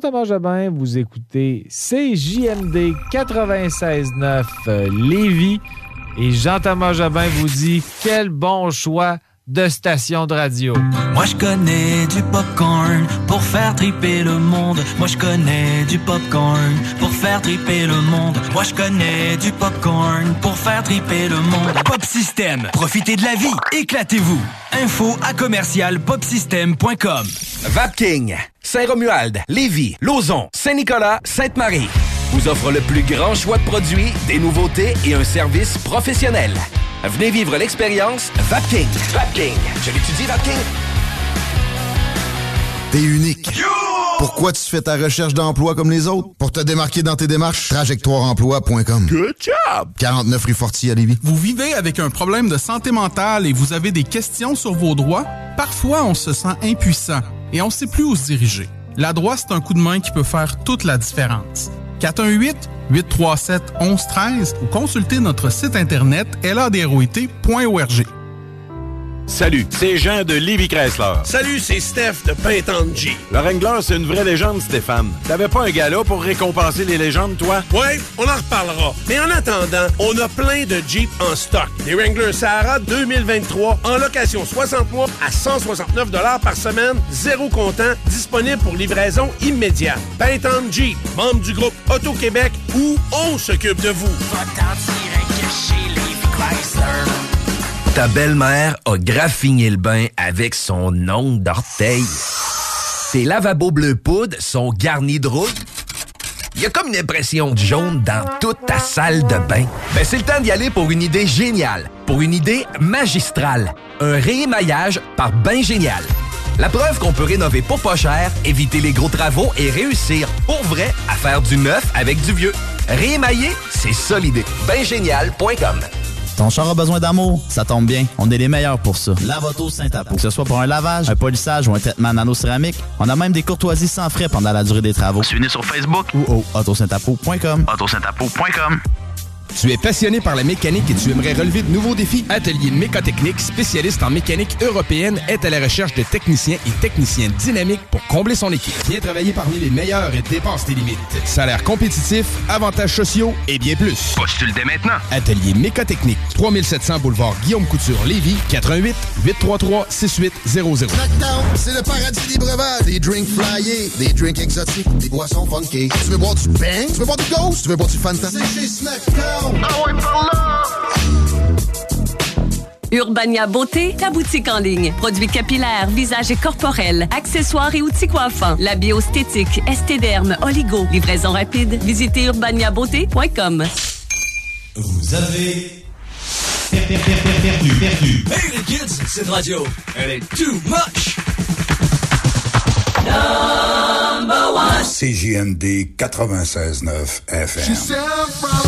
S13: Jean-Thomas Jobin, vous écoutez CJMD 96.9 euh, Lévis. Et Jean-Thomas Jobin vous dit quel bon choix de station de radio.
S16: Moi je connais du popcorn pour faire triper le monde. Moi je connais du popcorn pour faire triper le monde. Moi je connais du popcorn pour faire triper le monde.
S4: Pop System, profitez de la vie, éclatez-vous. Info à commercial popsystem.com.
S48: Vapking, Saint-Romuald, Lévis, Lauson, Saint-Nicolas, Sainte-Marie vous offre le plus grand choix de produits, des nouveautés et un service professionnel. Venez vivre l'expérience Vapking. Vapking. Je l'étudie, Vapking.
S26: T'es unique. Pourquoi tu fais ta recherche d'emploi comme les autres? Pour te démarquer dans tes démarches, trajectoireemploi.com.
S49: Good job!
S26: 49 rue Forti à Lévis.
S49: Vous vivez avec un problème de santé mentale et vous avez des questions sur vos droits? Parfois, on se sent impuissant et on ne sait plus où se diriger. La droite, c'est un coup de main qui peut faire toute la différence. 418-837-1113 ou consultez notre site internet ladroit.org.
S50: Salut, c'est Jean de Livy Chrysler.
S51: Salut, c'est Steph de Pintanji.
S50: Le Wrangler, c'est une vraie légende, Stéphane. T'avais pas un gala pour récompenser les légendes, toi?
S51: Ouais, on en reparlera. Mais en attendant, on a plein de Jeep en stock. Des Wrangler Sahara 2023 en location 60 mois à 169 par semaine, zéro comptant, disponible pour livraison immédiate. Pintan Jeep, membre du groupe Auto-Québec, où on s'occupe de vous.
S48: Ta belle-mère a graffiné le bain avec son ongle d'orteil. Tes lavabos bleu poudre sont garnis de rouille. Il y a comme une impression de jaune dans toute ta salle de bain. Ben, c'est le temps d'y aller pour une idée géniale, pour une idée magistrale. Un réémaillage par Bain Génial. La preuve qu'on peut rénover pour pas cher, éviter les gros travaux et réussir pour vrai à faire du neuf avec du vieux. Réémailler, c'est ça l'idée.
S52: Ton char a besoin d'amour? Ça tombe bien. On est les meilleurs pour ça. Lavoto Saint-Apo. Que ce soit pour un lavage, un polissage ou un traitement nano-céramique, on a même des courtoisies sans frais pendant la durée des travaux.
S53: Suivez-nous sur Facebook
S52: ou au autosaintapo.com.
S53: autosaintapo.com.
S20: Tu es passionné par la mécanique et tu aimerais relever de nouveaux défis? Atelier Mécotechnique, spécialiste en mécanique européenne, est à la recherche de techniciens et techniciennes dynamiques pour combler son équipe. Viens travailler parmi les meilleurs et dépasse tes limites. Salaire compétitif, avantages sociaux et bien plus.
S53: Postule dès maintenant.
S20: Atelier Mécotechnique, 3700 boulevard Guillaume Couture, Lévis, 88 833 6800.
S26: Snackdown, c'est le paradis des breuvages. Des drinks flyés, des drinks exotiques, des boissons funky. Tu veux boire du bang? Tu veux boire du ghost? Tu veux boire du Fanta? C'est chez Snackdown.
S18: Urbania Beauté, ta boutique en ligne. Produits capillaires, visage et corporels, accessoires et outils coiffants. La biostétique, estéderme, oligo. Livraison rapide. Visitez urbaniabeauté.com.
S3: Vous avez perdu, perdu, perdu.
S54: Hey les kids, cette radio, elle est too much.
S5: CJMD 96.9 FM.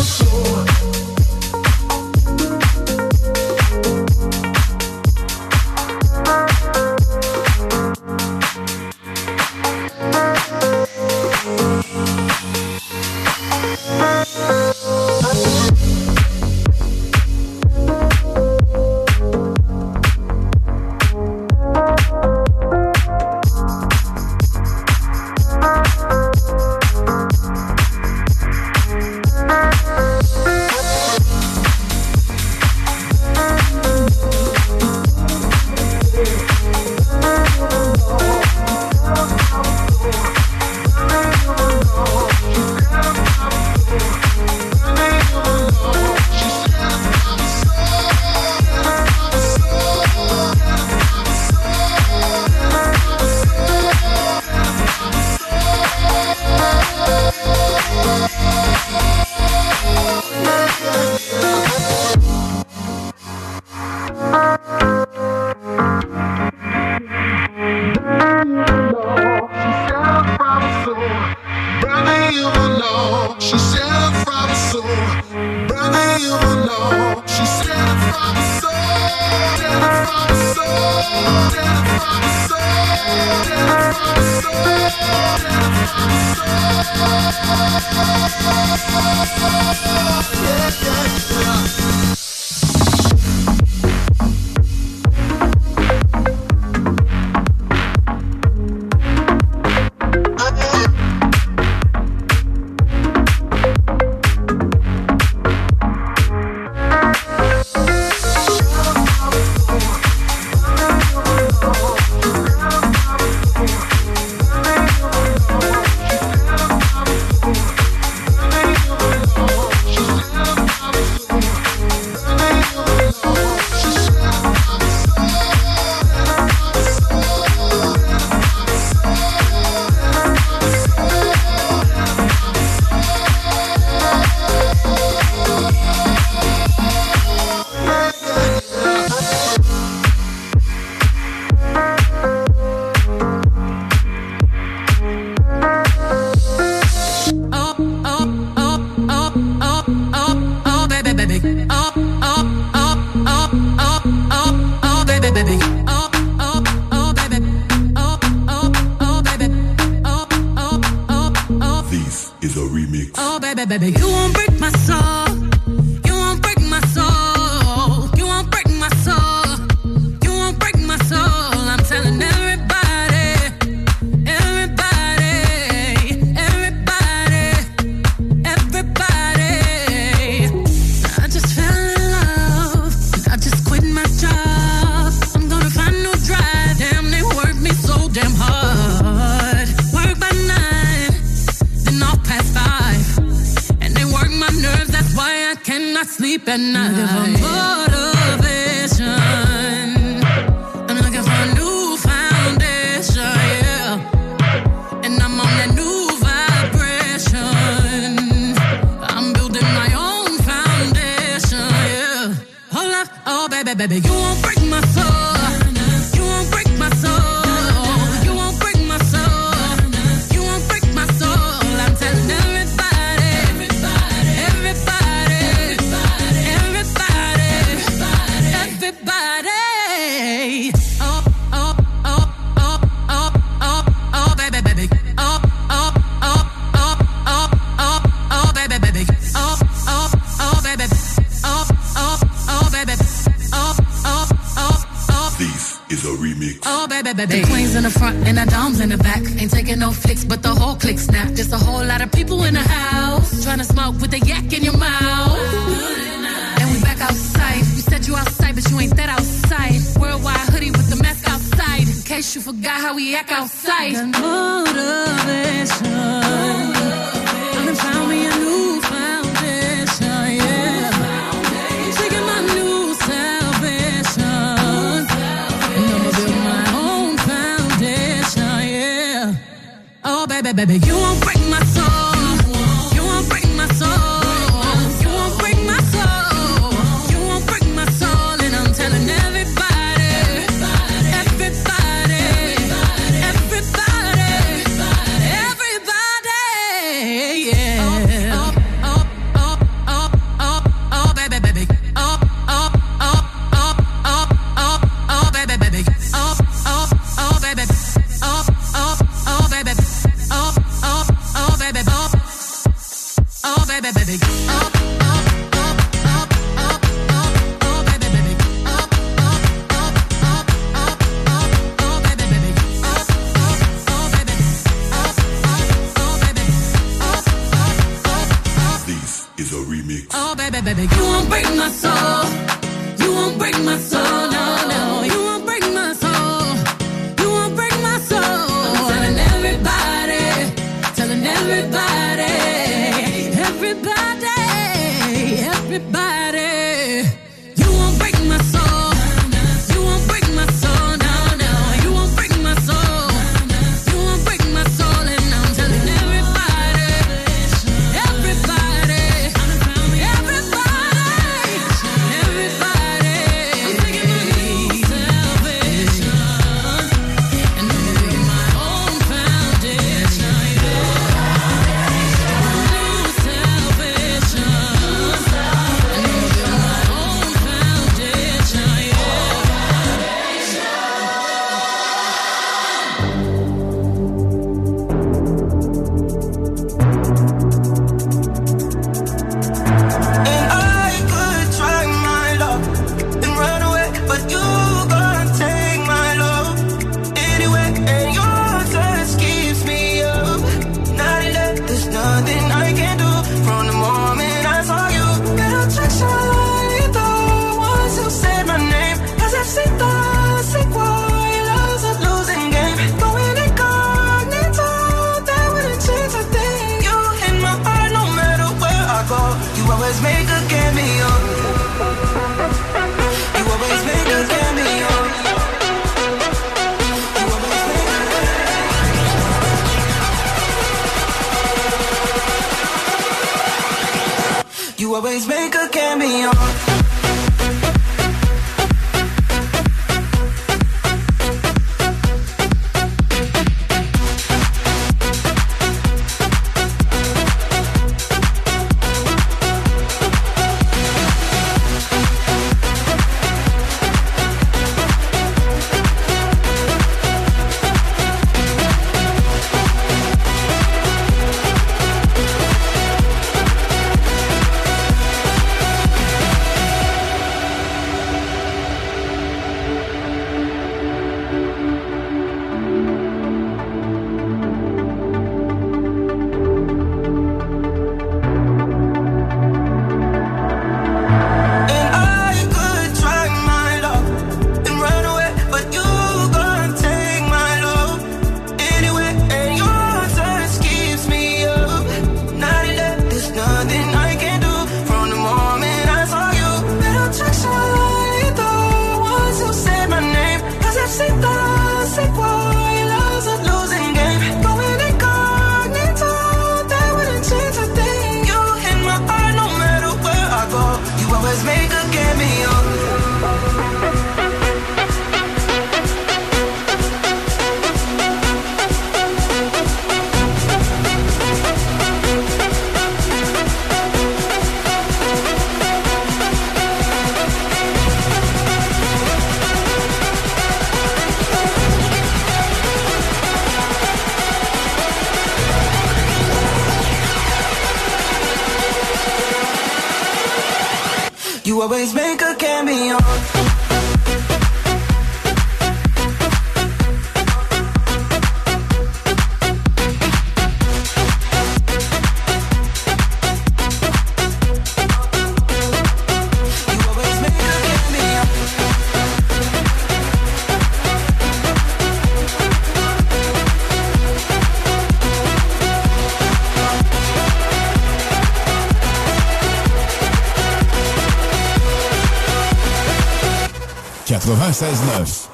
S5: 96.9.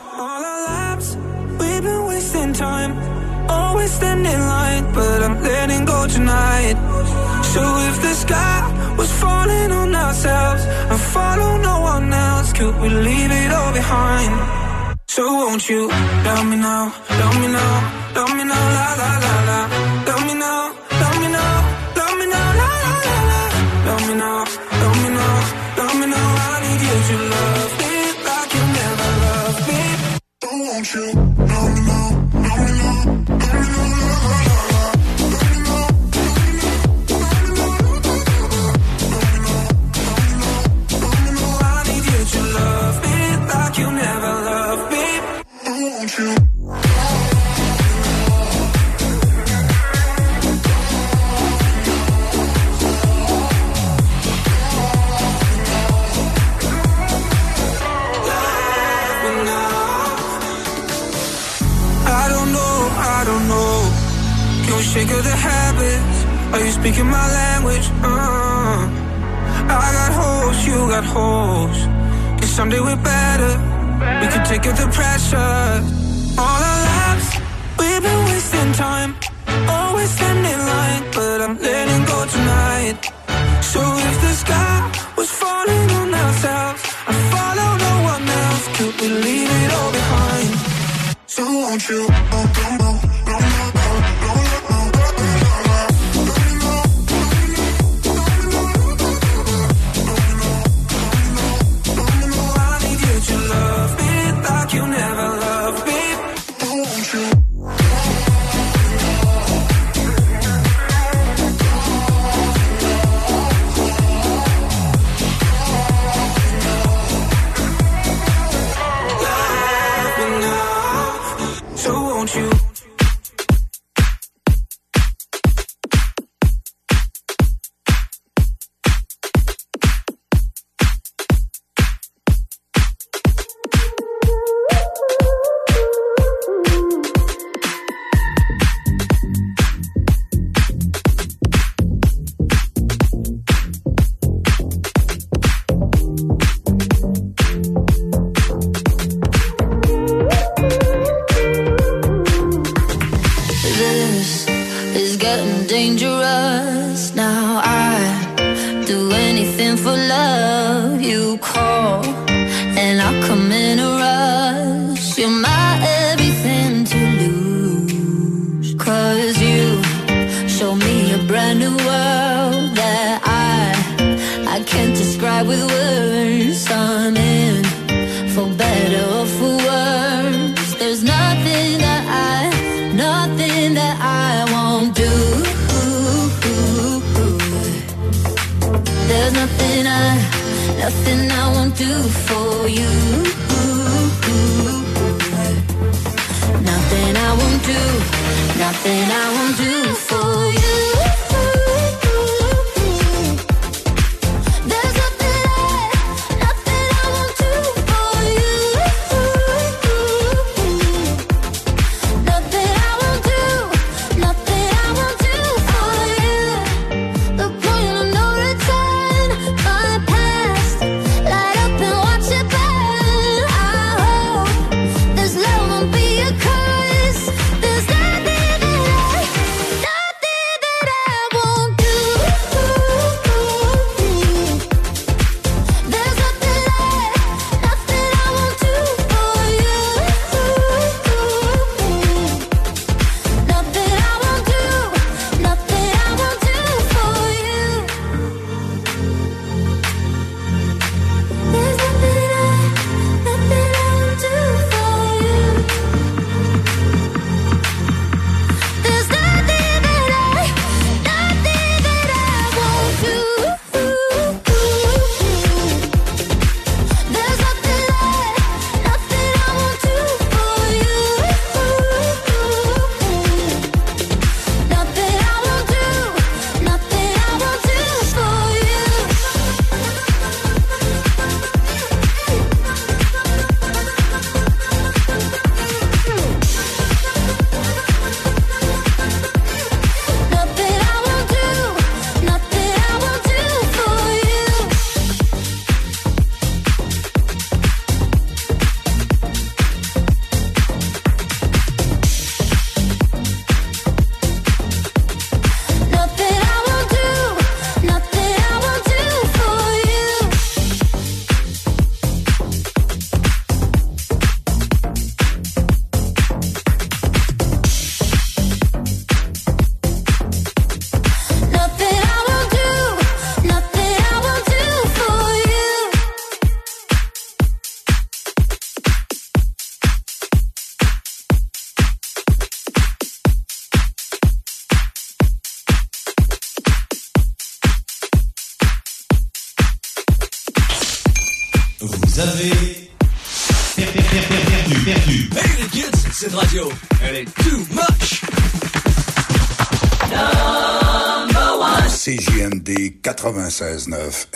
S9: 96.9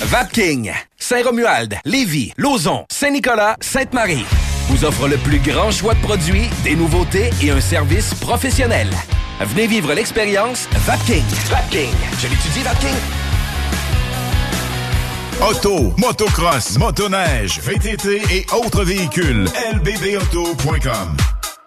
S48: Vapking, Saint-Romuald, Lévis, Lauson, Saint-Nicolas, Sainte-Marie vous offre le plus grand choix de produits, des nouveautés et un service professionnel. Venez vivre l'expérience Vapking. Vapking. Je l'étudie, Vapking.
S9: Auto, motocross, motoneige, VTT et autres véhicules. lbbauto.com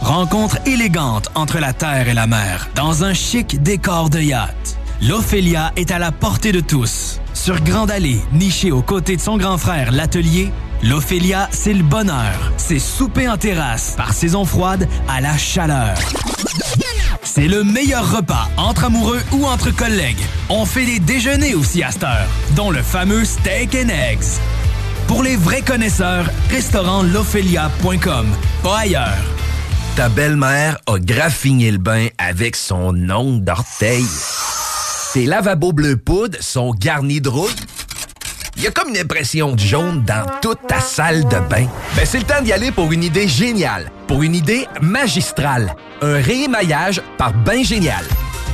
S4: Rencontre élégante entre la terre et la mer, dans un chic décor de yacht. L'Ophélia est à la portée de tous. Sur Grande Allée, nichée aux côtés de son grand frère, l'Atelier, l'Ophélia, c'est le bonheur. C'est souper en terrasse, par saison froide à la chaleur. C'est le meilleur repas entre amoureux ou entre collègues. On fait des déjeuners aussi à cette heure, dont le fameux steak and eggs. Pour les vrais connaisseurs, restaurantLophelia.com, pas ailleurs.
S48: Ta belle-mère a graffiné le bain avec son ongle d'orteil. Tes lavabos bleu poudre sont garnis de rouille. Il y a comme une impression de jaune dans toute ta salle de bain. Ben, c'est le temps d'y aller pour une idée géniale, pour une idée magistrale. Un réémaillage par Bain Génial.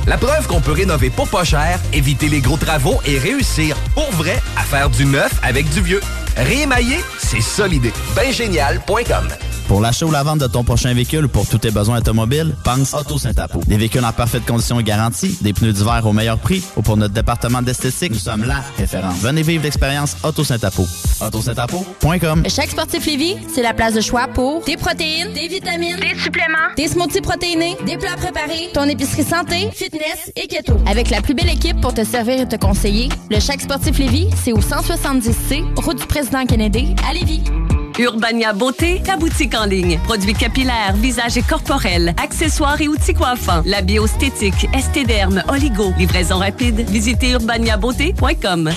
S48: La preuve qu'on peut rénover pour pas cher, éviter les gros travaux et réussir pour vrai à faire du neuf avec du vieux. Réémailler, c'est ça l'idée. Baingénial.com
S52: Pour l'achat ou la vente de ton prochain véhicule ou pour tous tes besoins automobiles, pense Auto Saint-Apo. Des véhicules en parfaite condition et des pneus d'hiver au meilleur prix ou pour notre département d'esthétique, nous sommes la référence. Venez vivre l'expérience Auto Saint-Apo. AutoSaint-Apo.com
S17: Chaque sportif Lévis, c'est la place de choix pour des protéines, des vitamines, des suppléments, des smoothies protéinés, des plats préparés, ton épicerie santé, fitness et keto. Avec la plus belle équipe pour te servir et te conseiller, le Chaque sportif Lévis, c'est au 170C, route du président Kennedy, à Lévis.
S18: Urbania Beauté, ta boutique en ligne. Produits capillaires, visage et corporels, accessoires et outils coiffants. La biostétique, estéderme, oligo. Livraison rapide. Visitez urbaniabeauté.com.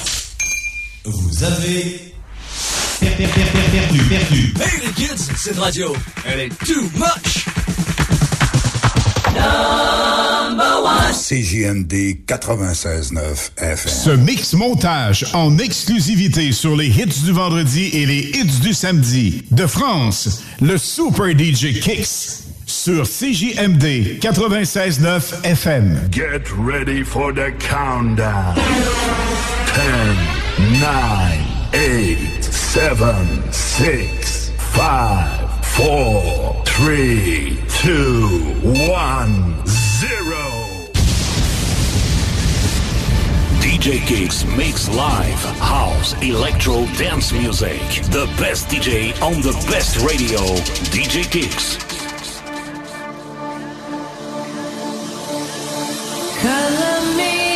S55: Vous avez per- per- per- per- perdu, perdu.
S56: Hey les kids, cette radio, elle est too much.
S57: CJMD 96.9 FM.
S9: Ce mix montage en exclusivité sur les hits du vendredi et les hits du samedi. De France, le Super DJ Kicks sur CJMD 96.9 FM.
S6: Get ready for the countdown. 10, 9, 8, 7, 6, 5, 4, 3, 2, 1, 0.
S58: DJ Gigs makes live house, electro, dance music. The best DJ on the best radio. DJ Gigs.
S59: Color me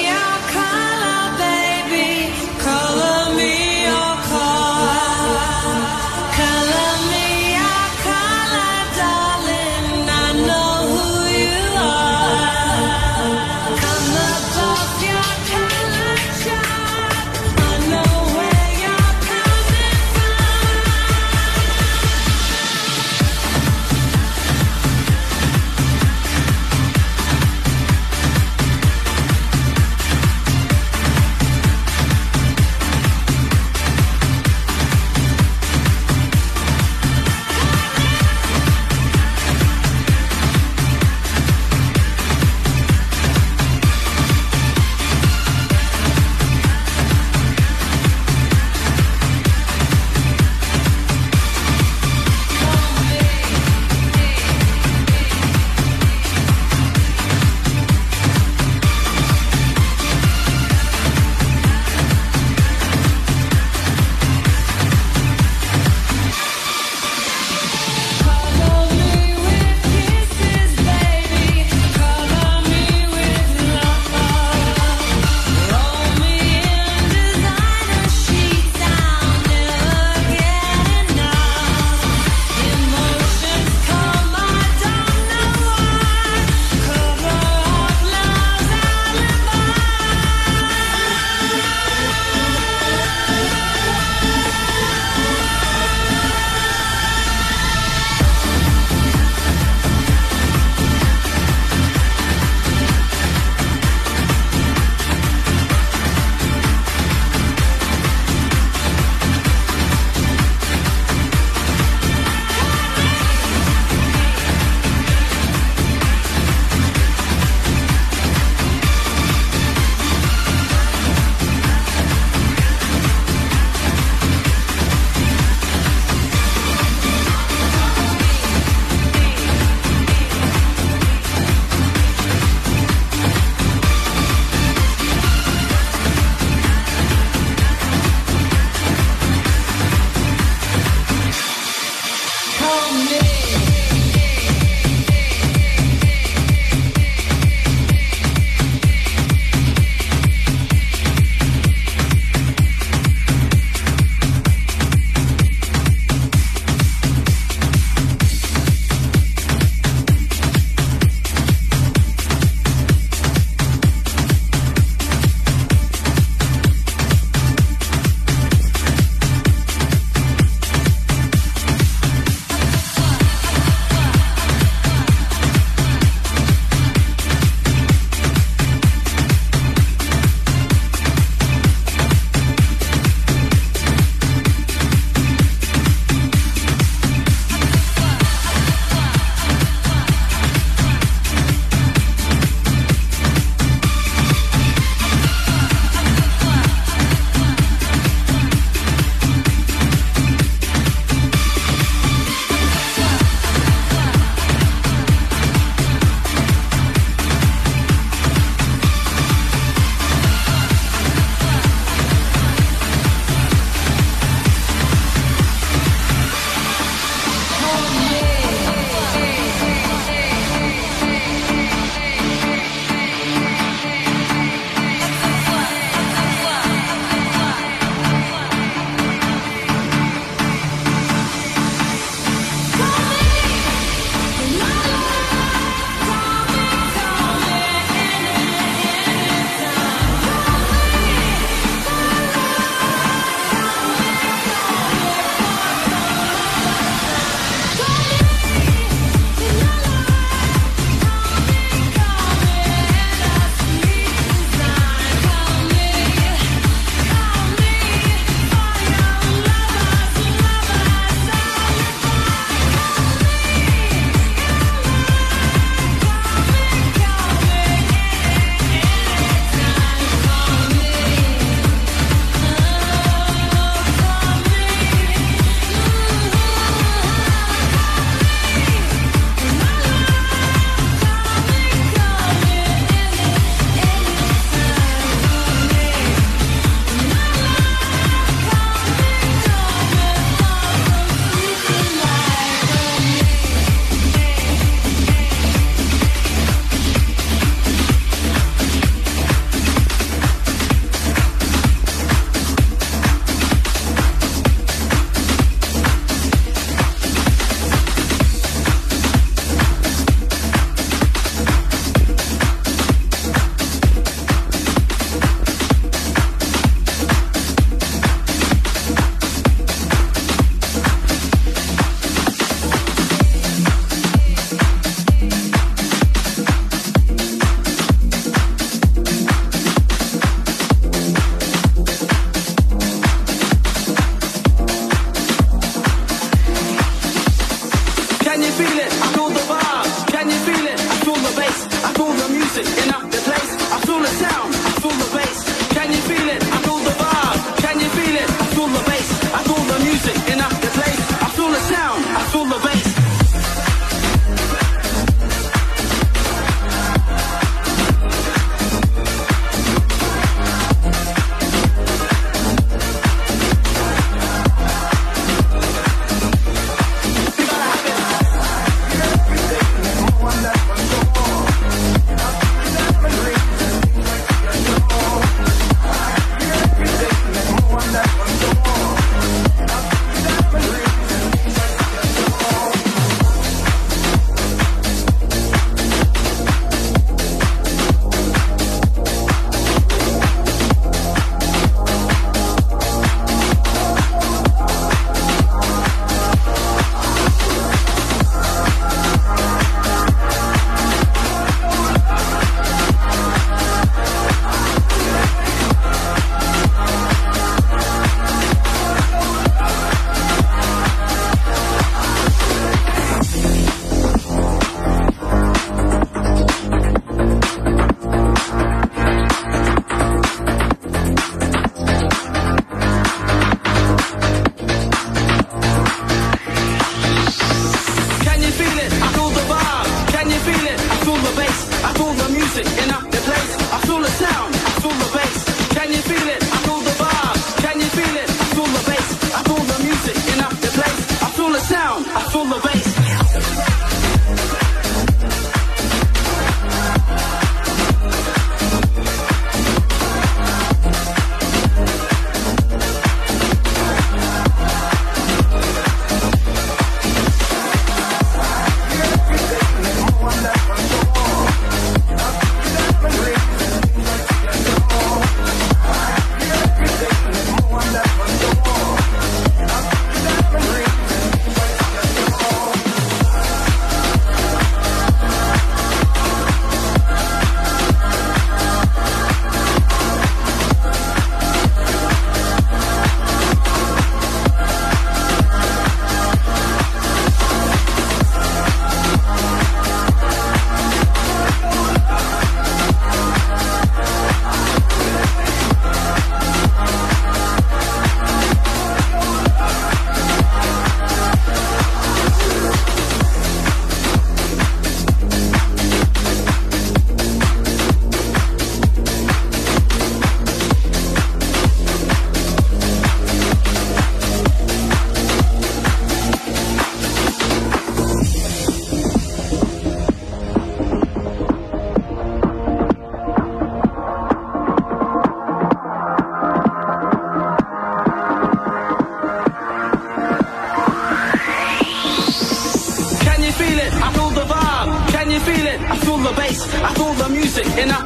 S60: music in the place. I